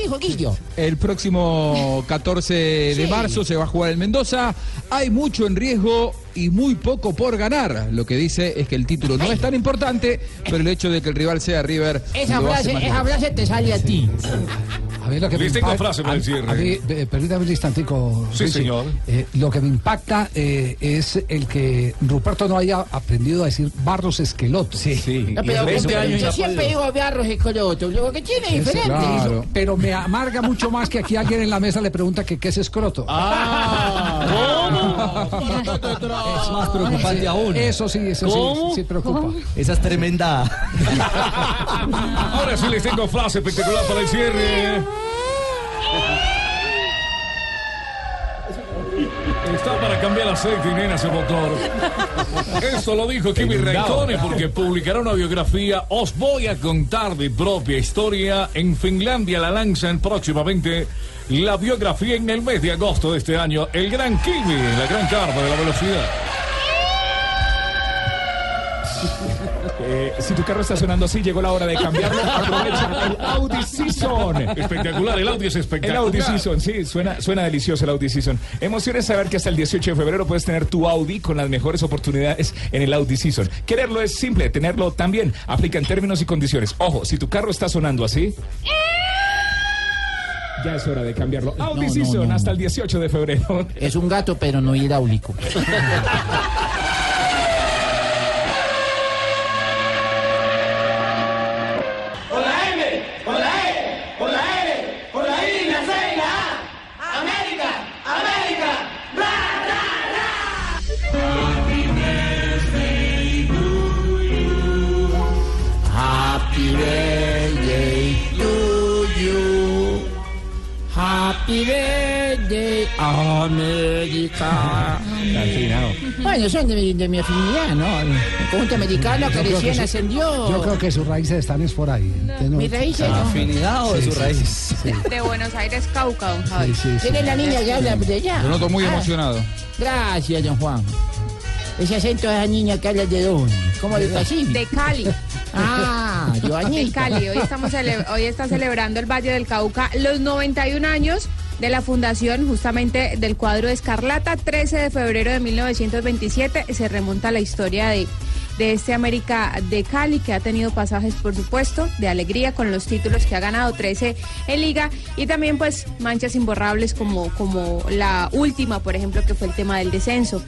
El próximo 14 de marzo se va a jugar en Mendoza. Hay mucho en riesgo y muy poco por ganar. Lo que dice es que el título no es tan importante, pero el hecho de que el rival sea River.
Esa frase, esa frase te sale a ti.
Mí lo que me impacta-
frase para
a-
el cierre.
a mí, eh, permítame un instantico.
Sí,
Richie.
señor.
Eh, lo que me impacta eh, es el que Ruperto no haya aprendido a decir Barros Esqueloto. Sí, sí.
No, pero yo siempre digo Barros Esqueloto, lo que tiene es diferente.
Claro, pero me amarga mucho más que aquí alguien en la mesa le pregunta que qué es escroto.
Ah,
Es más preocupante aún.
Eso sí, eso sí,
¿Cómo?
sí preocupa.
Esa es tremenda.
Ahora sí les tengo frase espectacular para el cierre. Está para cambiar aceite y nena ese motor. Eso lo dijo Kimi. Raikkonen porque publicará una biografía. Os voy a contar mi propia historia. En Finlandia la lanzan próximamente la biografía en el mes de agosto de este año. El gran Kimi, la gran carpa de la velocidad.
Eh, si tu carro está sonando así, llegó la hora de cambiarlo. Aprovecha el Audi Season.
Espectacular, el Audi es espectacular.
El Audi Season, sí, suena, suena delicioso el Audi Season. Emociones saber que hasta el 18 de febrero puedes tener tu Audi con las mejores oportunidades en el Audi Season. Quererlo es simple, tenerlo también. Aplica en términos y condiciones. Ojo, si tu carro está sonando así. Ya es hora de cambiarlo. Audi
No, no,
Season
no.
hasta el 18 de febrero.
Es un gato, pero no hidráulico.
Happy birthday,
América. Bueno, son de mi, de mi afinidad, ¿no? El conjunto americano que
Yo creo
recién
su-
ascendió.
Yo creo que sus raíces están es por ahí. Usted no-
¿Mis raíces, no?
¿Afinidad o de
Sí,
su
sí,
raíz?
sí.
De Buenos Aires, Cauca, don Javi.
Sí, sí, sí.
¿Quién es la niña que habla de allá?
Lo noto muy
Ah,
emocionado.
Gracias, don Juan. Ese acento de esa niña que habla de dónde? ¿Cómo de Pacífico?
De Cali.
Ah,
De
Joañita.
Cali. Hoy, estamos cele- hoy está celebrando el Valle del Cauca los 91 años de la fundación justamente del cuadro de Escarlata. 13 de febrero de 1927 se remonta a la historia de, de este América de Cali que ha tenido pasajes, por supuesto, de alegría con los títulos que ha ganado, 13 en liga y también pues manchas imborrables como, como la última, por ejemplo, que fue el tema del descenso.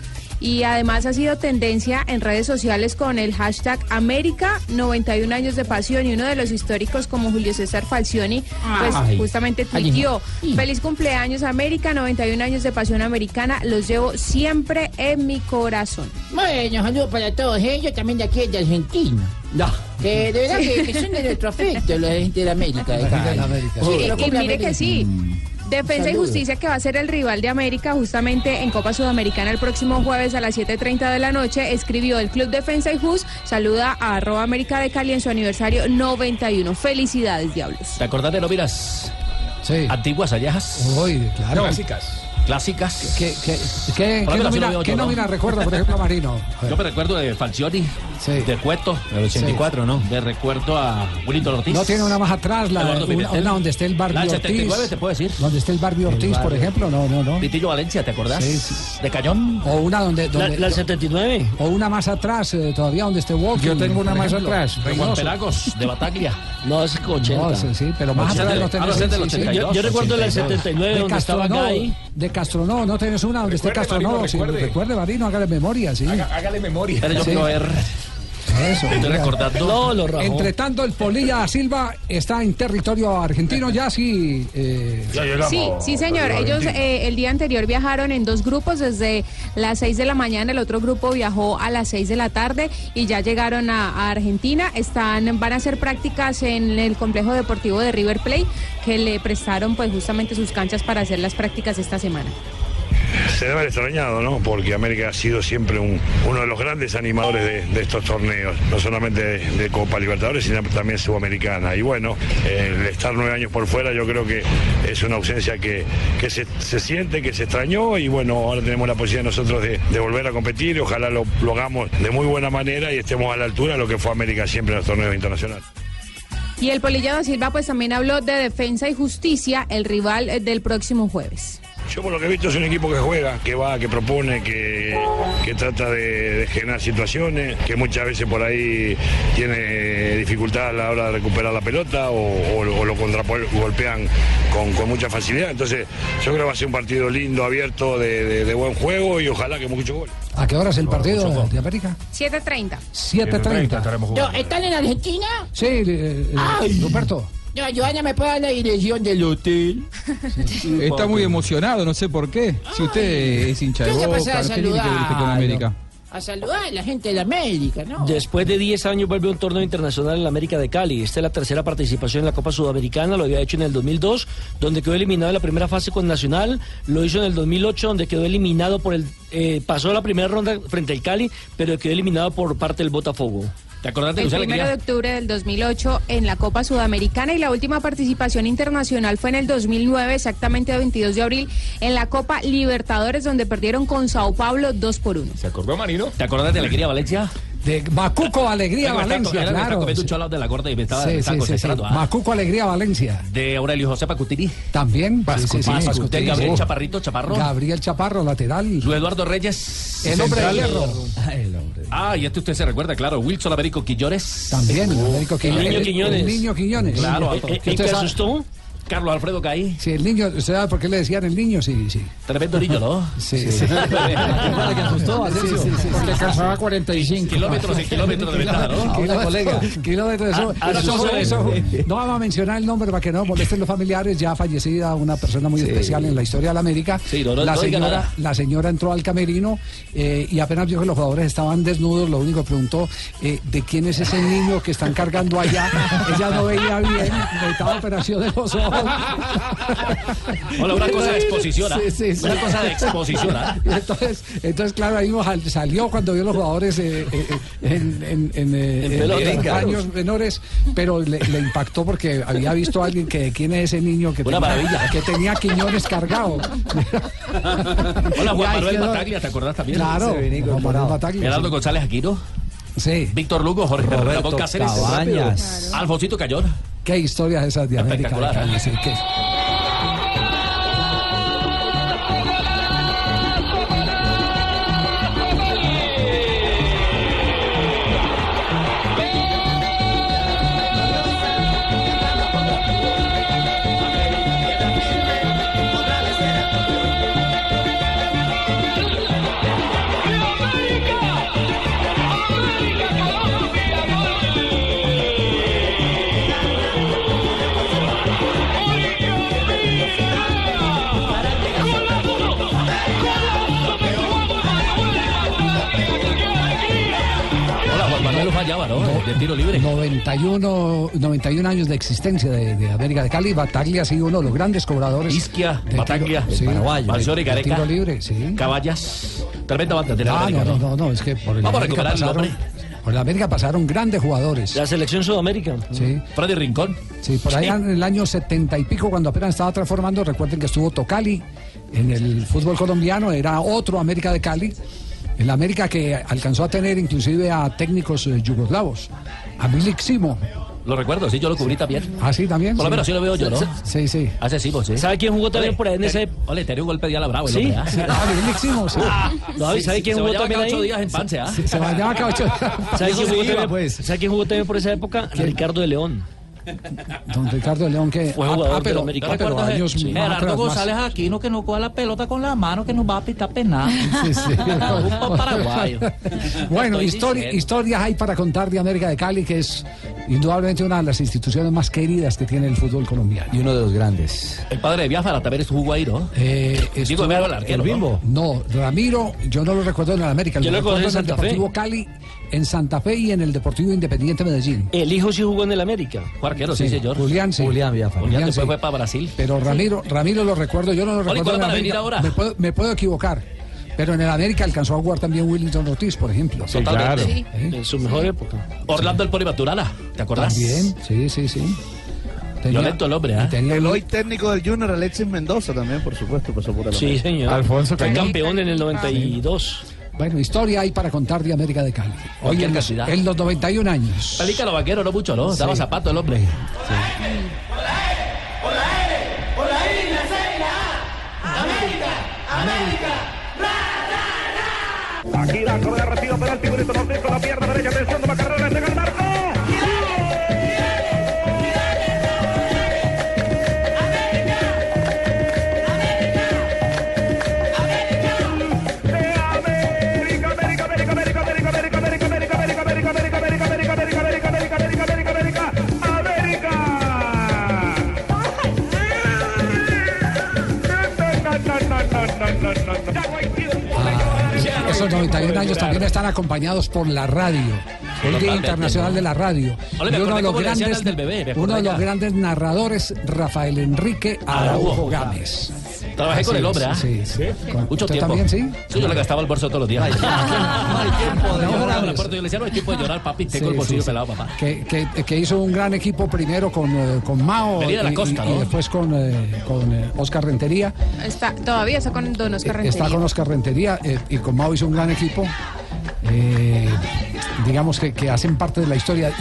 Y además ha sido tendencia en redes sociales con el hashtag América 91 años de pasión y uno de los históricos como Julio César Falcioni pues
Ay.
justamente tuiteó feliz cumpleaños América 91 años de pasión americana los llevo siempre en mi corazón
Bueno, saludos para todos ellos, también de aquí de Argentina.
No.
Que de verdad que, que son de nuestro afecto, la gente de América. De acá.
Y- y, y mire que sí. Defensa y. Justicia, que va a ser el rival de América justamente en Copa Sudamericana el próximo jueves a las 7.30 de la noche, escribió el Club Defensa y Jus, saluda a arroba América de Cali en su aniversario 91. Felicidades, Diablos.
¿Te acordás de Lomiras?
Sí.
Antiguas allejas.
Uy, claro.
Clásicas. Clásicas.
¿Qué, qué, qué,
Por
qué nómina, qué nómina recuerda, por ejemplo, a Marino?
Yo me recuerdo de Falcioni, de Cueto.
Del 84, ¿no?
De recuerdo a Wilito Ortiz.
No tiene una más atrás, la, una, una donde esté el barrio
La del
Ortiz.
79, te puedo decir.
Donde esté el barrio
El
Ortiz, por
barrio.
ejemplo, no, no, no.
Pitillo Valencia, ¿te acordás?
Sí, sí.
De Cañón.
O una donde... donde
la 79.
O una más atrás, eh, todavía donde esté Walking.
Yo tengo una
por
más
ejemplo.
atrás.
De Juan. Pelagos, de Bataglia.
No, es 80.
No, sí, sí, pero más atrás no
Ah,
tenés. sí, sí.
82.
Yo, yo recuerdo la del 79
De
donde estaba Gay.
de Castronó, no tenés una donde esté
Recuerde,
Castronó.
Marino,
sí,
recuerde.
recuerde, Marino, hágale memoria, sí.
Haga- hágale memoria.
Pero yo
Sí.
quiero ver.
Eso,
Estoy
mira.
recordando.
No, lo rajó.
Entre tanto, el Polilla Silva está en territorio argentino ya, sí. eh,
Sí, sí, señor. Ellos eh, el día anterior viajaron en dos grupos, desde las 6 de la mañana, el otro grupo viajó a las 6 de la tarde y ya llegaron a, a Argentina. Están, van a hacer prácticas en el complejo deportivo de River Plate, que le prestaron pues justamente sus canchas para hacer las prácticas esta semana.
Se debe haber extrañado, ¿no? Porque América ha sido siempre un- uno de los grandes animadores de, estos torneos, no solamente de, Copa Libertadores, sino también Sudamericana. Y bueno, el estar nueve años por fuera yo creo que es una ausencia que, se, siente, que se extrañó y bueno, ahora tenemos la posibilidad nosotros de, volver a competir y ojalá lo, hagamos de muy buena manera y estemos a la altura de lo que fue América siempre en los torneos internacionales.
Y el Polilla da Silva pues también habló de defensa y justicia, el rival eh, del próximo jueves.
Yo por lo que he visto es un equipo que juega, que va, que propone, que, que trata de, de generar situaciones, que muchas veces por ahí tiene dificultad a la hora de recuperar la pelota o, o- o lo contragolpean con, con mucha facilidad. Entonces yo creo que va a ser un partido lindo, abierto, de, de- de buen juego y ojalá que muchos goles.
¿A qué hora es el partido de América?
7.30.
7.30.
Yo, ¿Están en Argentina?
Sí, eh, eh,
Ay. No, Joana, ¿me puede dar la dirección del hotel?
Está muy emocionado, no sé por qué. Si usted es hincha de
¿Qué se
Boca,
a
¿qué tiene que ver usted con
saludarlo?
América?
A saludar a la gente de la América, ¿no?
Después de 10 años vuelve un torneo internacional en la América de Cali. Esta es la tercera participación en la Copa Sudamericana. Lo había hecho en el 2002, donde quedó eliminado en la primera fase con Nacional. Lo hizo en el 2008, donde quedó eliminado por el... eh, pasó la primera ronda frente al Cali, pero quedó eliminado por parte del Botafogo.
¿Te acordás de
El primero de octubre del 2008 en la Copa Sudamericana y la última participación internacional fue en el 2009, exactamente el 22 de abril, en la Copa Libertadores, donde perdieron con Sao Paulo 2 por 1.
¿Se acordó, Marino?
¿Te acordás de Alegría Valencia?
De Macuco Alegría Valencia, claro. Sí.
de la gorda y me estaba,
Sí,
me
sí,
estaba
sí, sí.
concentrando. ah.
Macuco Alegría Valencia.
De Aurelio José Pacutiri.
También. sí, sí, sí.
Pascutel, Gabriel
Oh.
Chaparrito, Chaparro.
Gabriel Chaparro, lateral.
Luis Eduardo Reyes.
El hombre de hierro.
Ah, y este usted se recuerda, claro. Wilson Américo Quillores.
También, Américo Quiñones.
niño Quiñones.
El niño Quiñones.
Claro.
¿Y
¿El- el
usted
que
sabe-
asustó? Carlos Alfredo Caí.
Sí, el niño, ¿usted sabe por qué le decían el niño? Sí, sí.
Tremendo niño, ¿no?
Sí, sí.
que asustó?
Sí, sí, sí.
Porque calzaba 45.
Kilómetros y kilómetros de ventaja, ¿no?
Kilómetros,
colega.
kilómetros, eso,
Ah,
eso- no vamos a mencionar el nombre para que no molesten los familiares, ya fallecida, una persona muy especial en la historia de la América.
Sí, no, no-
la, señora, la señora entró al camerino eh, y apenas vio que los jugadores estaban desnudos, lo único que preguntó, eh, ¿de quién es ese niño que están cargando allá? Ella no veía bien, necesitaba operación de los ojos.
Hola, una cosa de exposición, ¿ah?
Sí, sí, sí.
Una cosa de exposición, ¿ah?
Entonces, entonces, claro, ahí salió cuando vio los jugadores eh, eh, en, en, en, eh,
En
años menores, pero le, le impactó porque había visto a alguien que quién es ese niño que,
Una
tenía,
maravilla.
que tenía Quiñones cargado.
Hola, Juan Manuel
quedó.
Bataglia, ¿te acordás también?
Claro, Juan Manuel Bataglia,
Gerardo. González Aquino.
Sí.
Víctor Lugo, Jorge
Roberto
Ramón Cáceres.
Cabañas.
Alfonsito Cayón.
Qué historias esas de América. de. Cali, sí,
De tiro libre.
91, 91 años de existencia de, de América de Cali. Bataglia ha sido uno de los grandes cobradores.
Isquia, Bataglia,
sí, de
Gareca.
tiro libre, sí.
Caballas. Tremenda banda de la
Ah,
América,
no,
¿no?
no, no, es que por el
Vamos a
América
recuperar
pasaron, por el América pasaron grandes jugadores.
La selección Sudamérica.
Sí.
Freddy Rincón.
Sí, por allá en el año setenta y pico, cuando apenas estaba transformando, recuerden que estuvo Tocali en el fútbol colombiano, era otro América de Cali. El América que alcanzó a tener inclusive a técnicos eh, yugoslavos, a Milik Simo.
Lo recuerdo, sí, yo lo cubrí también.
Ah, sí, también.
Por lo menos sí lo veo yo, ¿no?
Sí, sí.
Hace sí, pues sí.
¿Sabe quién jugó también
Ole,
por ahí en ese?
Ole, te dio un golpe de ala bravo.
¿Sí?
hombre, ¿ah?
Sí.
Ah, Milik Simo, sí.
No, ¿y ¿sabe quién jugó también
cada ocho
ahí?
días en Pance, ¿ah?
Se bañaba cada ocho
¿Sabe
Eso
quién,
sí.
¿Sabe quién jugó también por esa época? Ricardo de León.
Don Ricardo León que
Fue
ah,
jugador
ah, pero,
América.
ah, pero
¿Recuerdas,
años más
Gerardo. González Aquino que no coja la pelota con la mano que nos va a pitar penal.
Sí, sí.
Un paraguayo.
Bueno, histori-
diciendo.
historias hay para contar de América de Cali, que es indudablemente una de las instituciones más queridas que tiene el fútbol colombiano.
Y uno de los grandes.
El padre de Biafara también estuvo ahí, ¿no?
Eh, estuvo-
el arquero,
el Bimbo. No, Ramiro, yo no lo recuerdo en el América,
Yo
lo recuerdo
en
el
Santa Fe.
Deportivo Cali, en Santa Fe y en el Deportivo Independiente Medellín.
El hijo sí jugó en el América.
Fue arquero, sí, señor.
Julián, sí.
Julián Biafara.
Julián
Julián,
después
sí.
fue para Brasil.
Pero Ramiro, Ramiro lo recuerdo, yo no lo recuerdo
¿cuándo
en el
van a venir
América.
ahora?
Me puedo, me puedo equivocar. Pero en el América alcanzó a jugar también Willington Ortiz, por ejemplo.
Totalmente.
Sí.
En su mejor época.
Orlando el Poli Maturana, ¿te acordás?
También, sí, sí, sí.
Violento el hombre, ¿ah?
tenía-
El hoy técnico del Junior, Alexis Mendoza, también, por supuesto, pasó por el
Sí,
América.
señor.
Alfonso
Fue campeón en el 92.
Bueno, historia hay para contar de América de Cali. Hoy en los, en los 91 años.
Pelícano vaquero, no mucho, ¿no? Daba
Sí.
zapato el hombre.
Aquí la correa recibe penalti con esto
esos 91 años también están acompañados por la radio. El Día Internacional de la Radio. Y uno de los grandes, uno de los grandes narradores, Rafael Enrique Araujo. Gámez.
Trabajé
Así
con el hombre, ¿ah?
sí, sí.
Mucho
¿Usted
tiempo.
también, sí?
Sí, yo le gastaba el bolso todos los días. Hay tiempo de llorar.
Gámez.
la puerta, yo le decía, no hay tiempo de llorar, papi. Tengo el bolsillo pelado, papá.
Que, que- que hizo un gran equipo primero con, eh, con Mao
Venía de la
y,
costa,
y- y
¿no?
después con, eh, con eh, Oscar Rentería.
Está, todavía está con Don Oscar
Eh, Está
Rentería.
con Oscar Rentería eh, y con Mao hizo un gran equipo. Eh, digamos que, que hacen parte de la historia.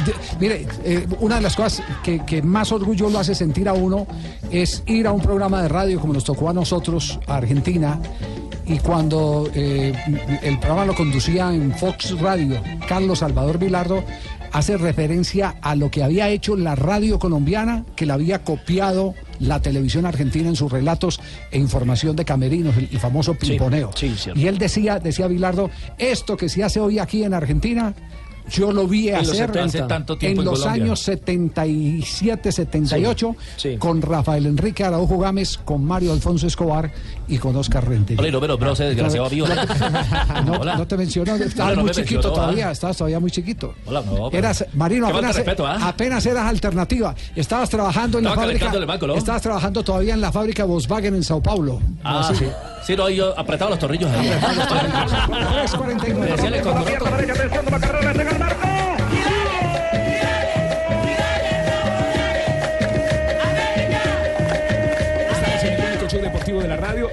Mire, eh, una de las cosas que, que más orgullo lo hace sentir a uno es ir a un programa de radio como nos tocó a nosotros, a Argentina, y cuando eh, el programa lo conducía en Fox Radio, Carlos Salvador Vilardo hace referencia a lo que había hecho la radio colombiana, que la había copiado la televisión argentina en sus relatos e información de camerinos, el, el famoso pimponeo.
sí, cierto.
y él decía, decía Vilardo, esto que se hace hoy aquí en Argentina, yo lo vi
En los
hacer
70.
Hace tanto tiempo
en
en
los
Colombia.
años 77, 78,
Sí, sí.
con Rafael Enrique Araujo Gámez, con Mario Alfonso Escobar y con Oscar Rentería.
Hola, y no, pero, pero ese desgraciado vivo.
No,
Hola.
no te menciono, estabas
no
muy
me
chiquito
mencionó,
todavía,
ah.
estabas todavía muy chiquito.
Hola, no,
Eras, Marino, apenas,
respeto, ¿ah?
apenas eras alternativa. Estabas trabajando en la fábrica.
calentando el banco, ¿no?
Estabas trabajando todavía en la fábrica Volkswagen en Sao Paulo.
Ah, sí. Sí, no, yo apretaba los tornillos ahí.
3.49.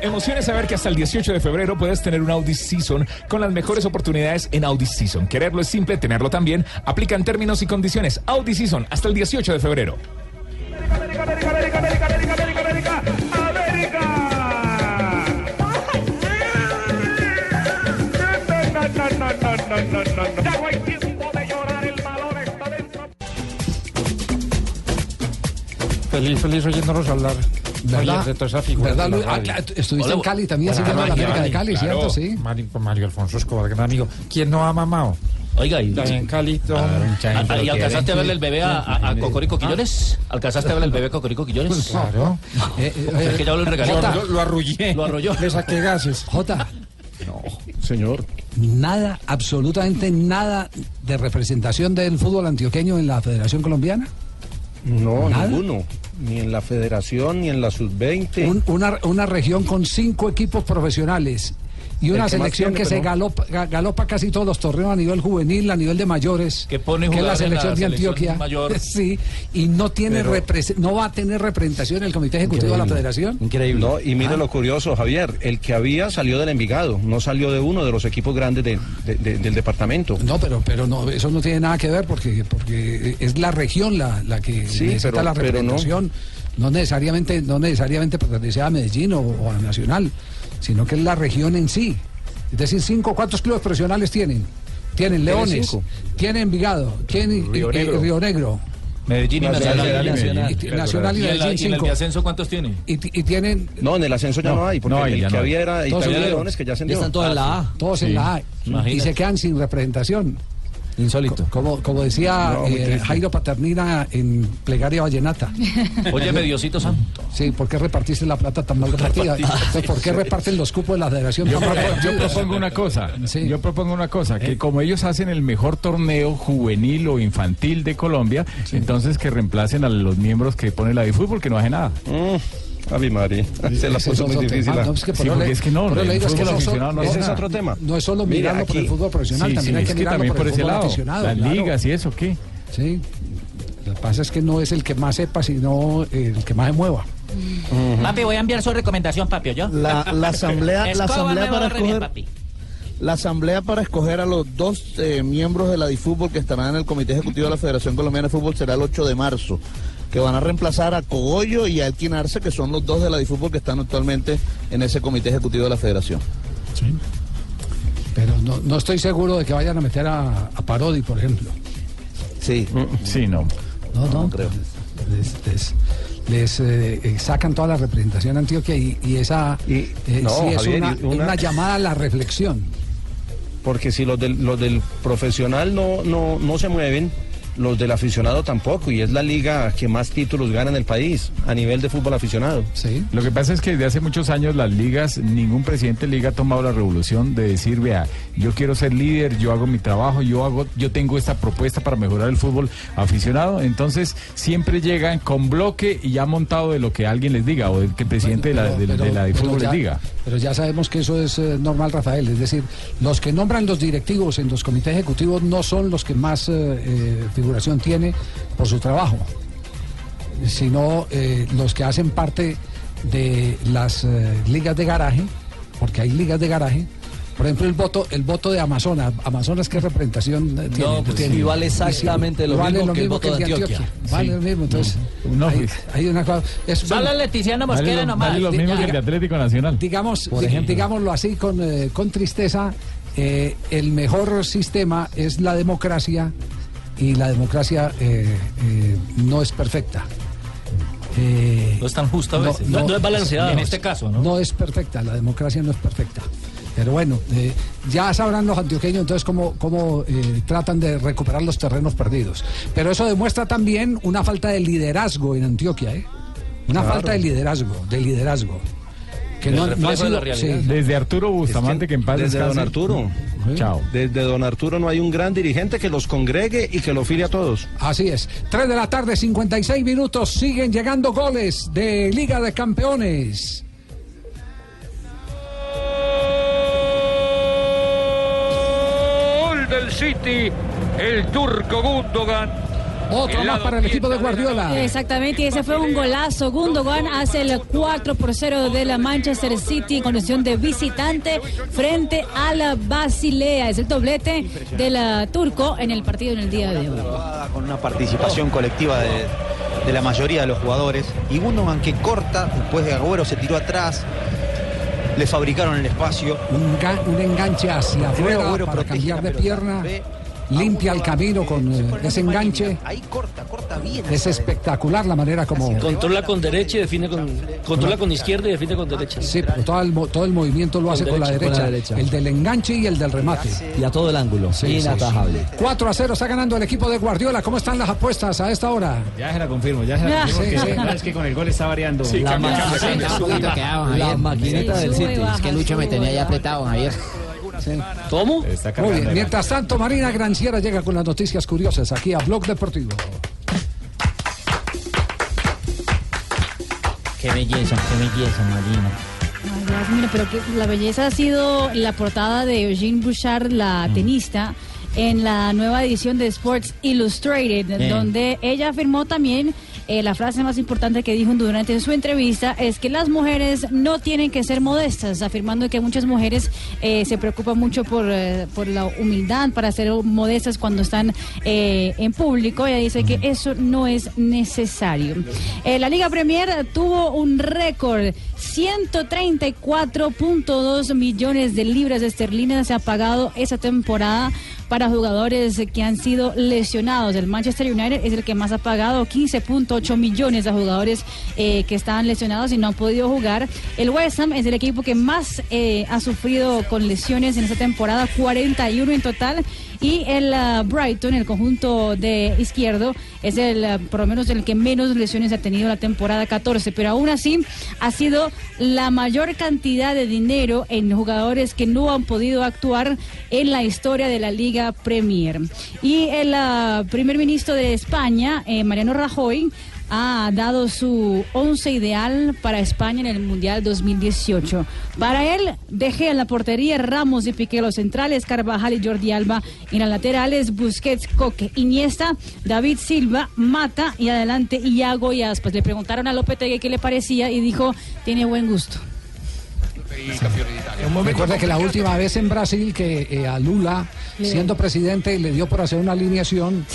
Emociones saber que hasta el 18 de febrero puedes tener un Audi Season con las mejores oportunidades en Audi Season. Quererlo es simple, tenerlo también. Aplican términos y condiciones. Audi Season hasta el 18 de febrero.
América, América, América, América, América, América, América. No, no.
Feliz, feliz oyéndonos hablar.
¿Verdad?
Oye, de toda esa figura
¿Verdad, Luis? Ah, claro, estuviste
Hola,
en Cali también,
Hola,
siguiendo la América de Cali,
claro.
¿cierto? Sí.
Mario, Mario Alfonso Escobar, gran amigo. ¿Quién no ha mamado?
Oiga, y,
En Cali,
Ah, ¿y alcanzaste a verle el bebé a, a- a Cocorico
Ah.
Quillones? ¿Alcanzaste a verle el bebé a Cocorico Quillones?
Claro.
Eh, eh,
Es que ya lo regalé.
Lo, lo arrullé.
Lo arrolló.
Le saqué gases.
Jota,
Señor.
Nada, absolutamente nada de representación del fútbol antioqueño en la Federación Colombiana.
No,
¿Nada?
ninguno. Ni en la federación, ni en la sub-20.
Un- una, una región con cinco equipos profesionales y una
que
selección
tiene,
que se galopa, ga- galopa casi todos los torneos a nivel juvenil, a nivel de mayores,
Que pone
es la selección de Antioquia,
mayor.
sí, y no tiene no va a tener representación en el Comité Ejecutivo de la Federación.
Increíble.
No, y mire
Ah.
lo curioso, Javier, el que había salió del Envigado, no salió de uno de los equipos grandes de- de- de- del departamento.
No, pero pero no, eso no tiene nada que ver porque porque es la región la, la que
Sí,
necesita
pero-
la
pero no.
representación. No. necesariamente no necesariamente pertenece a Medellín o, o a Nacional, sino que es la región en sí. Es decir, cinco, ¿cuántos clubes profesionales tienen? Tienen
Tiene
Leones, tienen Envigado, tienen
Río
eh, eh,
Negro.
Río Negro.
Medellín y
Nacional,
Nacional.
y Medellín.
Y Nacional y
¿Y
Medellín,
y en el
cinco.
de ascenso cuántos tiene?
Y, y tienen
No, en el ascenso ya no,
No,
hay, porque
no hay,
el
ya
que
no
había era
Todos
Italia. Leones, que ya ascendió.
están todos en la A.
todos
Sí.
en la A y
Imagínate.
se quedan sin representación.
Insólito.
Como, como decía
No,
eh. Jairo Paternina en Plegaria Vallenata.
Oye, Diosito Santo.
Sí, ¿por qué repartiste la plata tan mal repartida? Entonces, ¿Por qué reparten los cupos de la federación
Yo,
tan mal
propongo- yo
repartidos?
propongo una cosa,
Sí.
yo propongo una cosa, que como ellos hacen el mejor torneo juvenil o infantil de Colombia, entonces que reemplacen a los miembros que pone la de fútbol que no hace nada.
Mm, Ave María, se la puso muy difícil.
tema,
ah.
no, es que por
Sí,
le-
es que no,
le digo, es que no
no
Ese es otro tema.
No es solo mirarlo por el fútbol profesional,
Sí,
también
sí,
hay
es
que
que
mirarlo por el
por ese lado,
aficionado.
las
claro.
ligas y eso, ¿qué?
Sí. Lo que pasa es que no es el que más sepa, sino el que más se mueva.
Papi, voy a enviar su recomendación, papi, ¿yo?
La, la asamblea, la asamblea para escoger,
papi.
la asamblea para escoger a los dos eh, miembros de la DiFútbol que estarán en el Comité Ejecutivo de la Federación Colombiana de Fútbol será el 8 de marzo, que van a reemplazar a Cogollo y a Elkin Arce, que son los dos de la DiFútbol que están actualmente en ese Comité Ejecutivo de la Federación.
Pero no, no estoy seguro de que vayan a meter a, a Parodi, por ejemplo.
Sí.
Sí, no.
No, no. creo. Les, les- les, eh, eh, sacan toda la representación a Antioquia y, y esa eh,
no,
sí es
Javier,
una,
y una-
una llamada a la reflexión.
Porque si los del, los del profesional no, no, no se mueven, los del aficionado tampoco, y es la liga que más títulos gana en el país a nivel de fútbol aficionado.
Sí.
Lo que pasa es que desde hace muchos años las ligas, ningún presidente de liga ha tomado la revolución de decir, vea, yo quiero ser líder, yo hago mi trabajo, yo hago, yo tengo esta propuesta para mejorar el fútbol aficionado. Entonces siempre llegan con bloque y ya montado de lo que alguien les diga o del que el presidente de la, de, de la de
pero
fútbol
ya-
les diga.
Pero ya sabemos que eso es eh, normal, Rafael. Es decir, los que nombran los directivos en los comités ejecutivos no son los que más eh, eh, tiene por su trabajo, sino eh, los que hacen parte de las eh, ligas de garaje, porque hay ligas de garaje. Por ejemplo, el voto, el voto de Amazonas. Amazonas, ¿qué representación eh, tiene?
pues,
Tiene-
igual exactamente lo
vale
mismo que el voto de Antioquia.
Vale
Sí.
lo mismo. Entonces,
No,
hay,
pues.
hay una cosa. es-
Solo
bueno,
Leticiano
Vale,
Mosquera nomás.
vale lo mismo que el de Atlético Nacional.
digamos,
Por
di-
ejemplo.
digámoslo así con, eh, con tristeza, eh, el mejor sistema es la democracia y la democracia eh, eh, no es perfecta. Eh,
No es tan justa a
no-
veces.
no-
No, no es balanceada. en este caso, ¿no?
no es perfecta, la democracia no es perfecta. Pero bueno, eh, ya sabrán los antioqueños entonces cómo, cómo eh, tratan de recuperar los terrenos perdidos. Pero eso demuestra también una falta de liderazgo en Antioquia, ¿eh? Una
Claro.
falta de liderazgo, de liderazgo. Que no, no ha
de la realidad.
sí.
Desde Arturo Bustamante, que, en paz
Desde
descanse.
don Arturo.
Chao.
Desde don Arturo no hay un gran dirigente que los congregue y que lo file a todos.
Así es. 3 de la tarde, 56 minutos. Siguen llegando goles de Liga de Campeones.
Gol del City, el turco Gundogan.
Otro más para el equipo de Guardiola.
Exactamente, y ese fue un golazo. Gundogan hace el 4 por 0 de la Manchester City en condición de visitante frente a la Basilea. Es el doblete del eh, turco en el partido en el día de hoy.
con una participación colectiva de, de la mayoría de los jugadores. Y Gundogan que corta, después de Agüero se tiró atrás, le fabricaron el espacio.
Un, ga- un enganche hacia afuera para cambiar
la
de pierna.
ve
Limpia el camino con eh, ese enganche.
Ahí corta, corta bien.
Es espectacular la manera como...
Controla con derecha y define con. Controla con izquierda y define con derecha.
Sí, pero todo el, mo- todo el movimiento lo hace con, la,
derecha,
derecha,
con la derecha.
El del enganche y el del remate.
Y a todo el ángulo.
Sí,
Inatajable.
4 a 0 está ganando el equipo de Guardiola. ¿Cómo están las apuestas a esta hora?
Ya se la confirmo, ya se la confirmo.
Sí,
que-
sí.
no, es que con el gol está variando.
Sí,
La, la
Sí,
del City.
baja.
Es que Lucho me tenía ya apretado, Javier.
¿Cómo?
Muy bien. Mientras tanto, Marina Granciera llega con las noticias curiosas aquí a Blog Deportivo.
Qué belleza, qué belleza, Marina.
Ay, Dios, mira, pero que la belleza ha sido la portada de Eugene Bouchard, la tenista, en la nueva edición de Sports Illustrated,
Bien.
donde ella afirmó también eh, la frase más importante que dijo durante su entrevista es que las mujeres no tienen que ser modestas, afirmando que muchas mujeres eh, se preocupan mucho por, eh, por la humildad, para ser modestas cuando están eh, en público. Ella dice que eso no es necesario. La Liga Premier tuvo un récord, 134.2 millones de libras esterlinas se ha pagado esa temporada para jugadores que han sido lesionados. El Manchester United es el que más ha pagado, 15.8 millones de jugadores eh, que estaban lesionados y no han podido jugar. El West Ham es el equipo que más eh, ha sufrido con lesiones en esta temporada, 41 en total. Y el ah, Brighton, el conjunto de izquierdo, es el, ah, por lo menos el que menos lesiones ha tenido la temporada 14. Pero aún así, ha sido la mayor cantidad de dinero en jugadores que no han podido actuar en la historia de la Liga Premier. Y el ah, primer ministro de España, eh, Mariano Rajoy, ha dado su once ideal para España en el Mundial 2018. Para él, dejé en la portería Ramos y Piqué los centrales, Carvajal y Jordi Alba en las laterales, Busquets, Coque, Iniesta, David Silva, Mata y adelante Iago y Aspas. Le preguntaron a Lopetegui qué le parecía y dijo, tiene buen gusto.
Recuerda que la última vez en Brasil que eh, a Lula,
Le-
siendo presidente, le dio por hacer una alineación,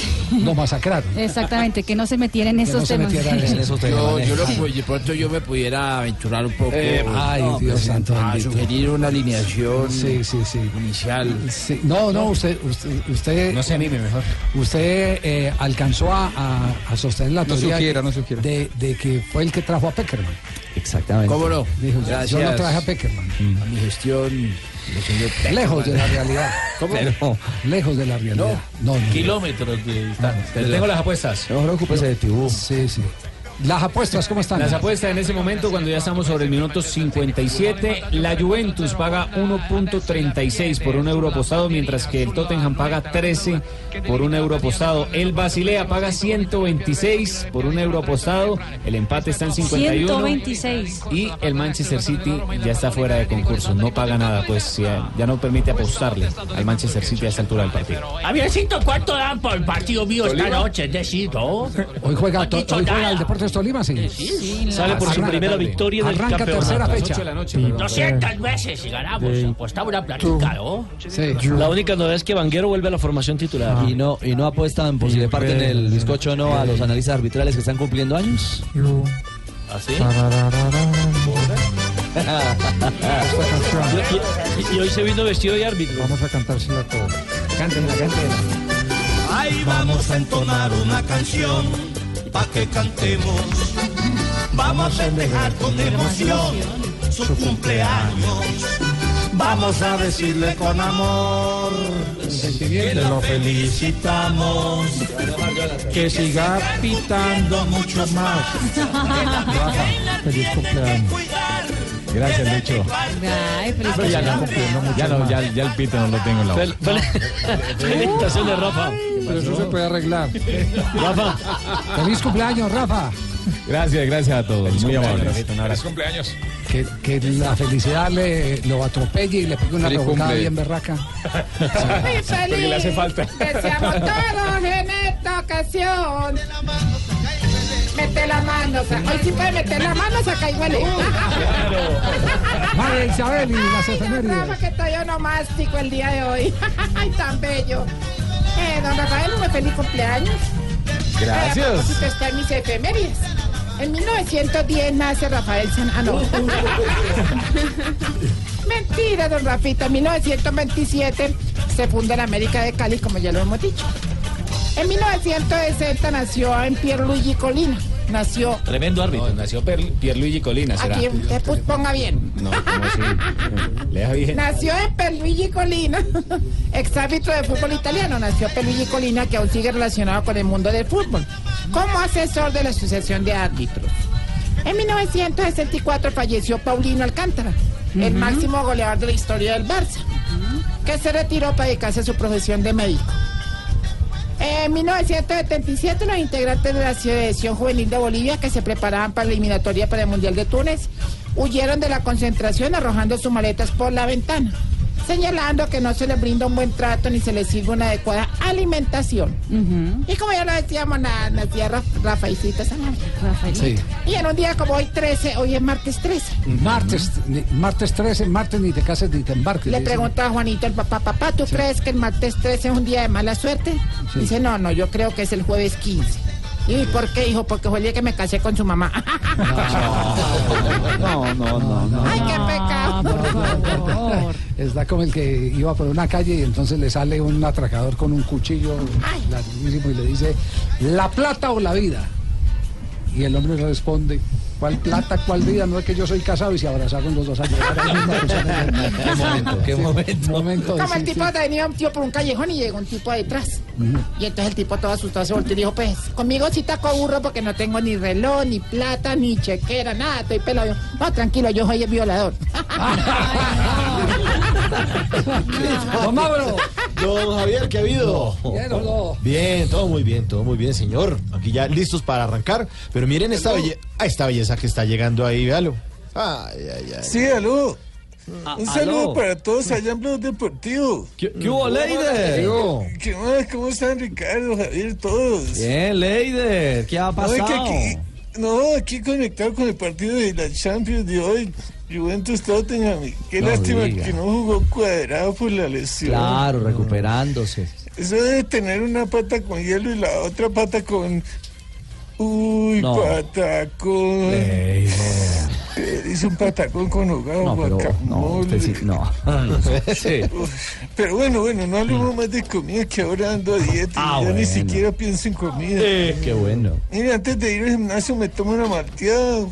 lo masacraron.
Exactamente, que no se metiera en
Que
esos
no se
temas.
metiera en esos temas.
Yo, yo lo
Sí.
pu- de pronto yo me pudiera aventurar un poco.
Eh, ay, Dios santo
A sugerir una alineación
Sí, sí, sí.
inicial.
Sí, No, no, usted, usted, usted
No se anime mejor.
Usted eh, alcanzó a, a- a sostener la
No
teoría
sugiera,
de-
no sugiera.
De, de que fue el que trajo a Peckerman.
Exactamente.
¿Cómo no?
Dijo, yo-
Gracias.
yo no traje a Peckerman.
A mi gestión.
Lejos de la realidad.
¿Cómo?
Pero-
Lejos de la realidad. No, no.
Kilómetros de distancia. Te tengo las apuestas.
No preocúpese de Tibú.
Sí, sí. Las apuestas, ¿cómo están?
Las apuestas en ese momento, cuando ya estamos sobre el minuto 57, la Juventus paga 1.36 por un euro apostado, mientras que el Tottenham paga 13 por un euro apostado. El Basilea paga 126 por un euro apostado. El empate está en 51.
126.
Y el Manchester City ya está fuera de concurso, no paga nada, pues ya, ya no permite apostarle al Manchester City a esta altura del partido.
Javiercito, ¿cuánto dan por el partido mío esta noche? Es decir, ¿no?
Hoy juega, hoy juega el Deportes Tolima, sí.
Sale por su
Arranca-
primera victoria del
Arranca
campeonato.
tercera fecha.
de la noche, perdón.
200 veces y ganamos. Apostaba una platica, ¿no?
La única novedad es que Vanguero vuelve a la formación titular.
Y no, y no apuestan por si le parten el bizcocho o no a los analistas arbitrales que están cumpliendo años.
¿Así? y, y- y hoy se vino vestido de árbitro.
Vamos a cantársela todo.
Cántenla, cántenla.
Ahí vamos a entonar una canción pa' que cantemos. Vamos a dejar con emoción su cumpleaños. Vamos a decirle con amor que lo felicitamos.
Que siga pitando mucho más. Feliz cumpleaños.
Gracias, Lucho.
Ay, feliz
Pero ya ya, ya, ya el pito no lo tengo en la boca.
Fel- fel- Felicitaciones, Rafa.
Pero eso se puede arreglar.
Rafa.
Feliz cumpleaños, Rafa.
Gracias, gracias a todos. Muy amables.
Feliz cumpleaños.
Que, que la felicidad le, lo atropelle y le pegue una
Feliz cumple.
bien berraca.
Muy feliz.
Porque le hace falta.
Deseamos todos en esta ocasión. Mete la mano, o sea, hoy sí puede meter la mano, saca igual.
María Isabel y las
Rafa,
efemérides.
que estoy onomástico el día de hoy. Ay, tan bello. Eh, don Rafael, un feliz cumpleaños. Eh,
Gracias.
propósito, está en mis efemérides. En 1910 nace Rafael San... Ah, no. Mentira, don Rafita. En 1927 se funda la América de Cali, como ya lo hemos dicho. En 1960 nació en Pierluigi Colina. Nació
Tremendo árbitro. Nació Per- Pierluigi Colina, será.
aquí, eh, pues, ponga bien.
No, ¿cómo así? Lea bien.
Nació en Pierluigi Colina, exárbitro de fútbol italiano. Nació Pierluigi Colina, que aún sigue relacionado con el mundo del fútbol, como asesor de la Asociación de Árbitros. En 1964 falleció Paulino Alcántara, el máximo goleador de la historia del Barça. que se retiró para dedicarse a su profesión de médico. En 1977, los integrantes de la selección juvenil de Bolivia que se preparaban para la eliminatoria para el Mundial de Túnez huyeron de la concentración arrojando sus maletas por la ventana, señalando que no se les brinda un buen trato ni se les sirve una adecuada alimentación. Y como ya lo decíamos, na- nacía Ra- Rafaelcita Sanabria.
Sí.
Y en un día como hoy 13, hoy es martes 13.
Martes, ni- martes 13, martes ni te cases ni te embarques.
Le
dicen.
preguntó a Juanito el papá, papá, ¿tú crees que el martes 13 es un día de mala suerte?
Sí.
Dice, no, no, yo creo que es el jueves 15. ¿Y por qué, hijo? Porque fue el día que me casé con su mamá.
No, no, no, no.
¡Ay, qué pecado!
Está como el que iba por una calle y entonces le sale un atracador con un cuchillo larguísimo y le dice, ¿la plata o la vida? Y el hombre le responde, ¿cuál plata, cuál vida? No es que yo soy casado y se abrazaron los dos a llorar. Ahí mismo, pues,
Qué momento, qué
Sí,
momento.
Como el tipo tenía un tío por un callejón y llegó un tipo detrás. Y entonces el tipo todo asustado se volteó y dijo, pues, conmigo sí taco burro porque no tengo ni reloj, ni plata, ni chequera, nada, estoy pelado. No, tranquilo, yo soy el violador.
Don Mauro.
Don Javier, ¿qué ha habido?
Bien, ¿o no?
Bien, todo muy bien, todo muy bien, señor. Aquí ya listos para arrancar. Pero miren esta, belle ah, esta belleza que está llegando ahí, véalo. Ay, ay, ay.
Sí, aló.
Ah,
Un saludo
aló.
para todos allá en Blog Deportivo.
¿Qué, qué hubo, Leider?
¿Qué más? ¿Cómo están, Ricardo, Javier, todos?
Bien, Leider, ¿qué ha
No, es que
pasado?
aquí, no, aquí conectado con el partido de la Champions de hoy. Juventus Tottenham. Qué
No
lástima
diga.
que no jugó cuadrado por la lesión.
Claro, recuperándose.
Eso debe tener una pata con hielo y la otra pata con. Uy,
No.
patacón. Eh, Dice un patacón con hogado,
No, pero no,
guacamole.
usted sí, no. Sí.
Pero bueno, bueno, no hablemos más de comida que ahora ando a dieta y
Ah,
ya ni siquiera pienso en comida.
Eh, qué bueno.
Mire, antes de ir al gimnasio me tomo una malteada,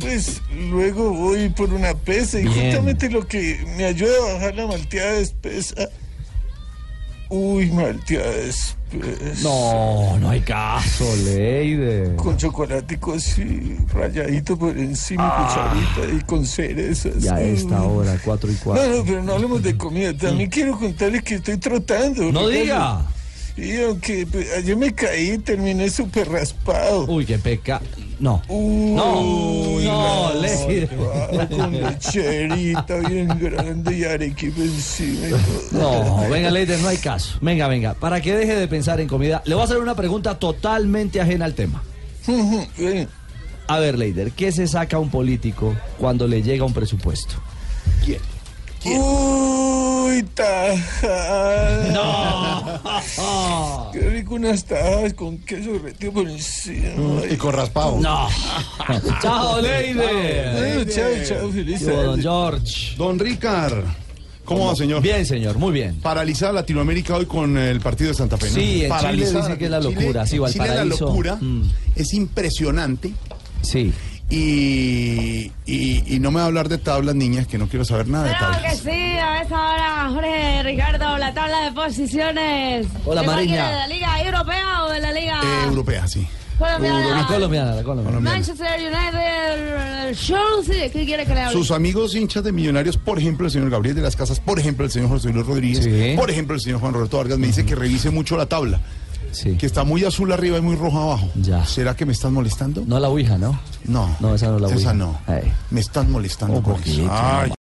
pues luego voy por una pesa y
Bien.
justamente lo que me ayuda a bajar la malteada es pesa. Uy, malteada espesa.
No, no hay caso, Leider.
Con chocolatico así, rayadito por encima, cucharita y con cerezas.
Ya a esta hora, 4 y
No,
4.
no, pero no hablemos de comida. También quiero contarles que estoy trotando.
No diga.
Y aunque pues, ayer me caí, terminé súper raspado.
Uy, qué peca. No.
Uy,
no, no,
Con lecherita bien grande y arequipa encima.
No, venga, Leider, no hay caso. Venga, venga. Para que deje de pensar en comida, le voy a hacer una pregunta totalmente ajena al tema. A ver, Leider, ¿qué se saca un político cuando le llega un presupuesto?
¿Quién? Uy, tajas.
No.
Qué rico unas tajas con queso derretido por encima.
Y con raspado.
No. Chao.
Bueno, chao, chao, feliz
¿Qué hubo, don. George.
Don Ricard. ¿Cómo va, señor?
Bien, señor, muy bien.
Paralizada Latinoamérica hoy con el partido de Santa Fe. ¿no?
Sí, en
Paralizada.
Chile dice que es la locura, sí,
en Chile la locura
Mm.
es impresionante.
Sí.
Y, y, y no me va a hablar de tablas, niñas, que no quiero saber nada de
Claro
tablas.
que sí, a esta hora, Jorge Ricardo, la tabla de posiciones.
Hola,
¿De cuál
Mariña.
¿De la Liga Europea o de la Liga
Eh, europea, sí.
Colombiana?
La colombiana, la colombiana.
Manchester United, el Chelsea, ¿qué quiere que le hable?
Sus amigos hinchas de millonarios, por ejemplo, el señor Gabriel de las Casas, por ejemplo, el señor José Luis Rodríguez,
Sí.
por ejemplo, el señor Juan Roberto Vargas, me dice que revise mucho la tabla. Que está muy azul arriba y muy roja abajo. ¿Será que me están molestando?
No la Ouija, ¿no?
No.
No, esa no la Ouija.
Esa no.
Ay.
Me están molestando eso. Ay,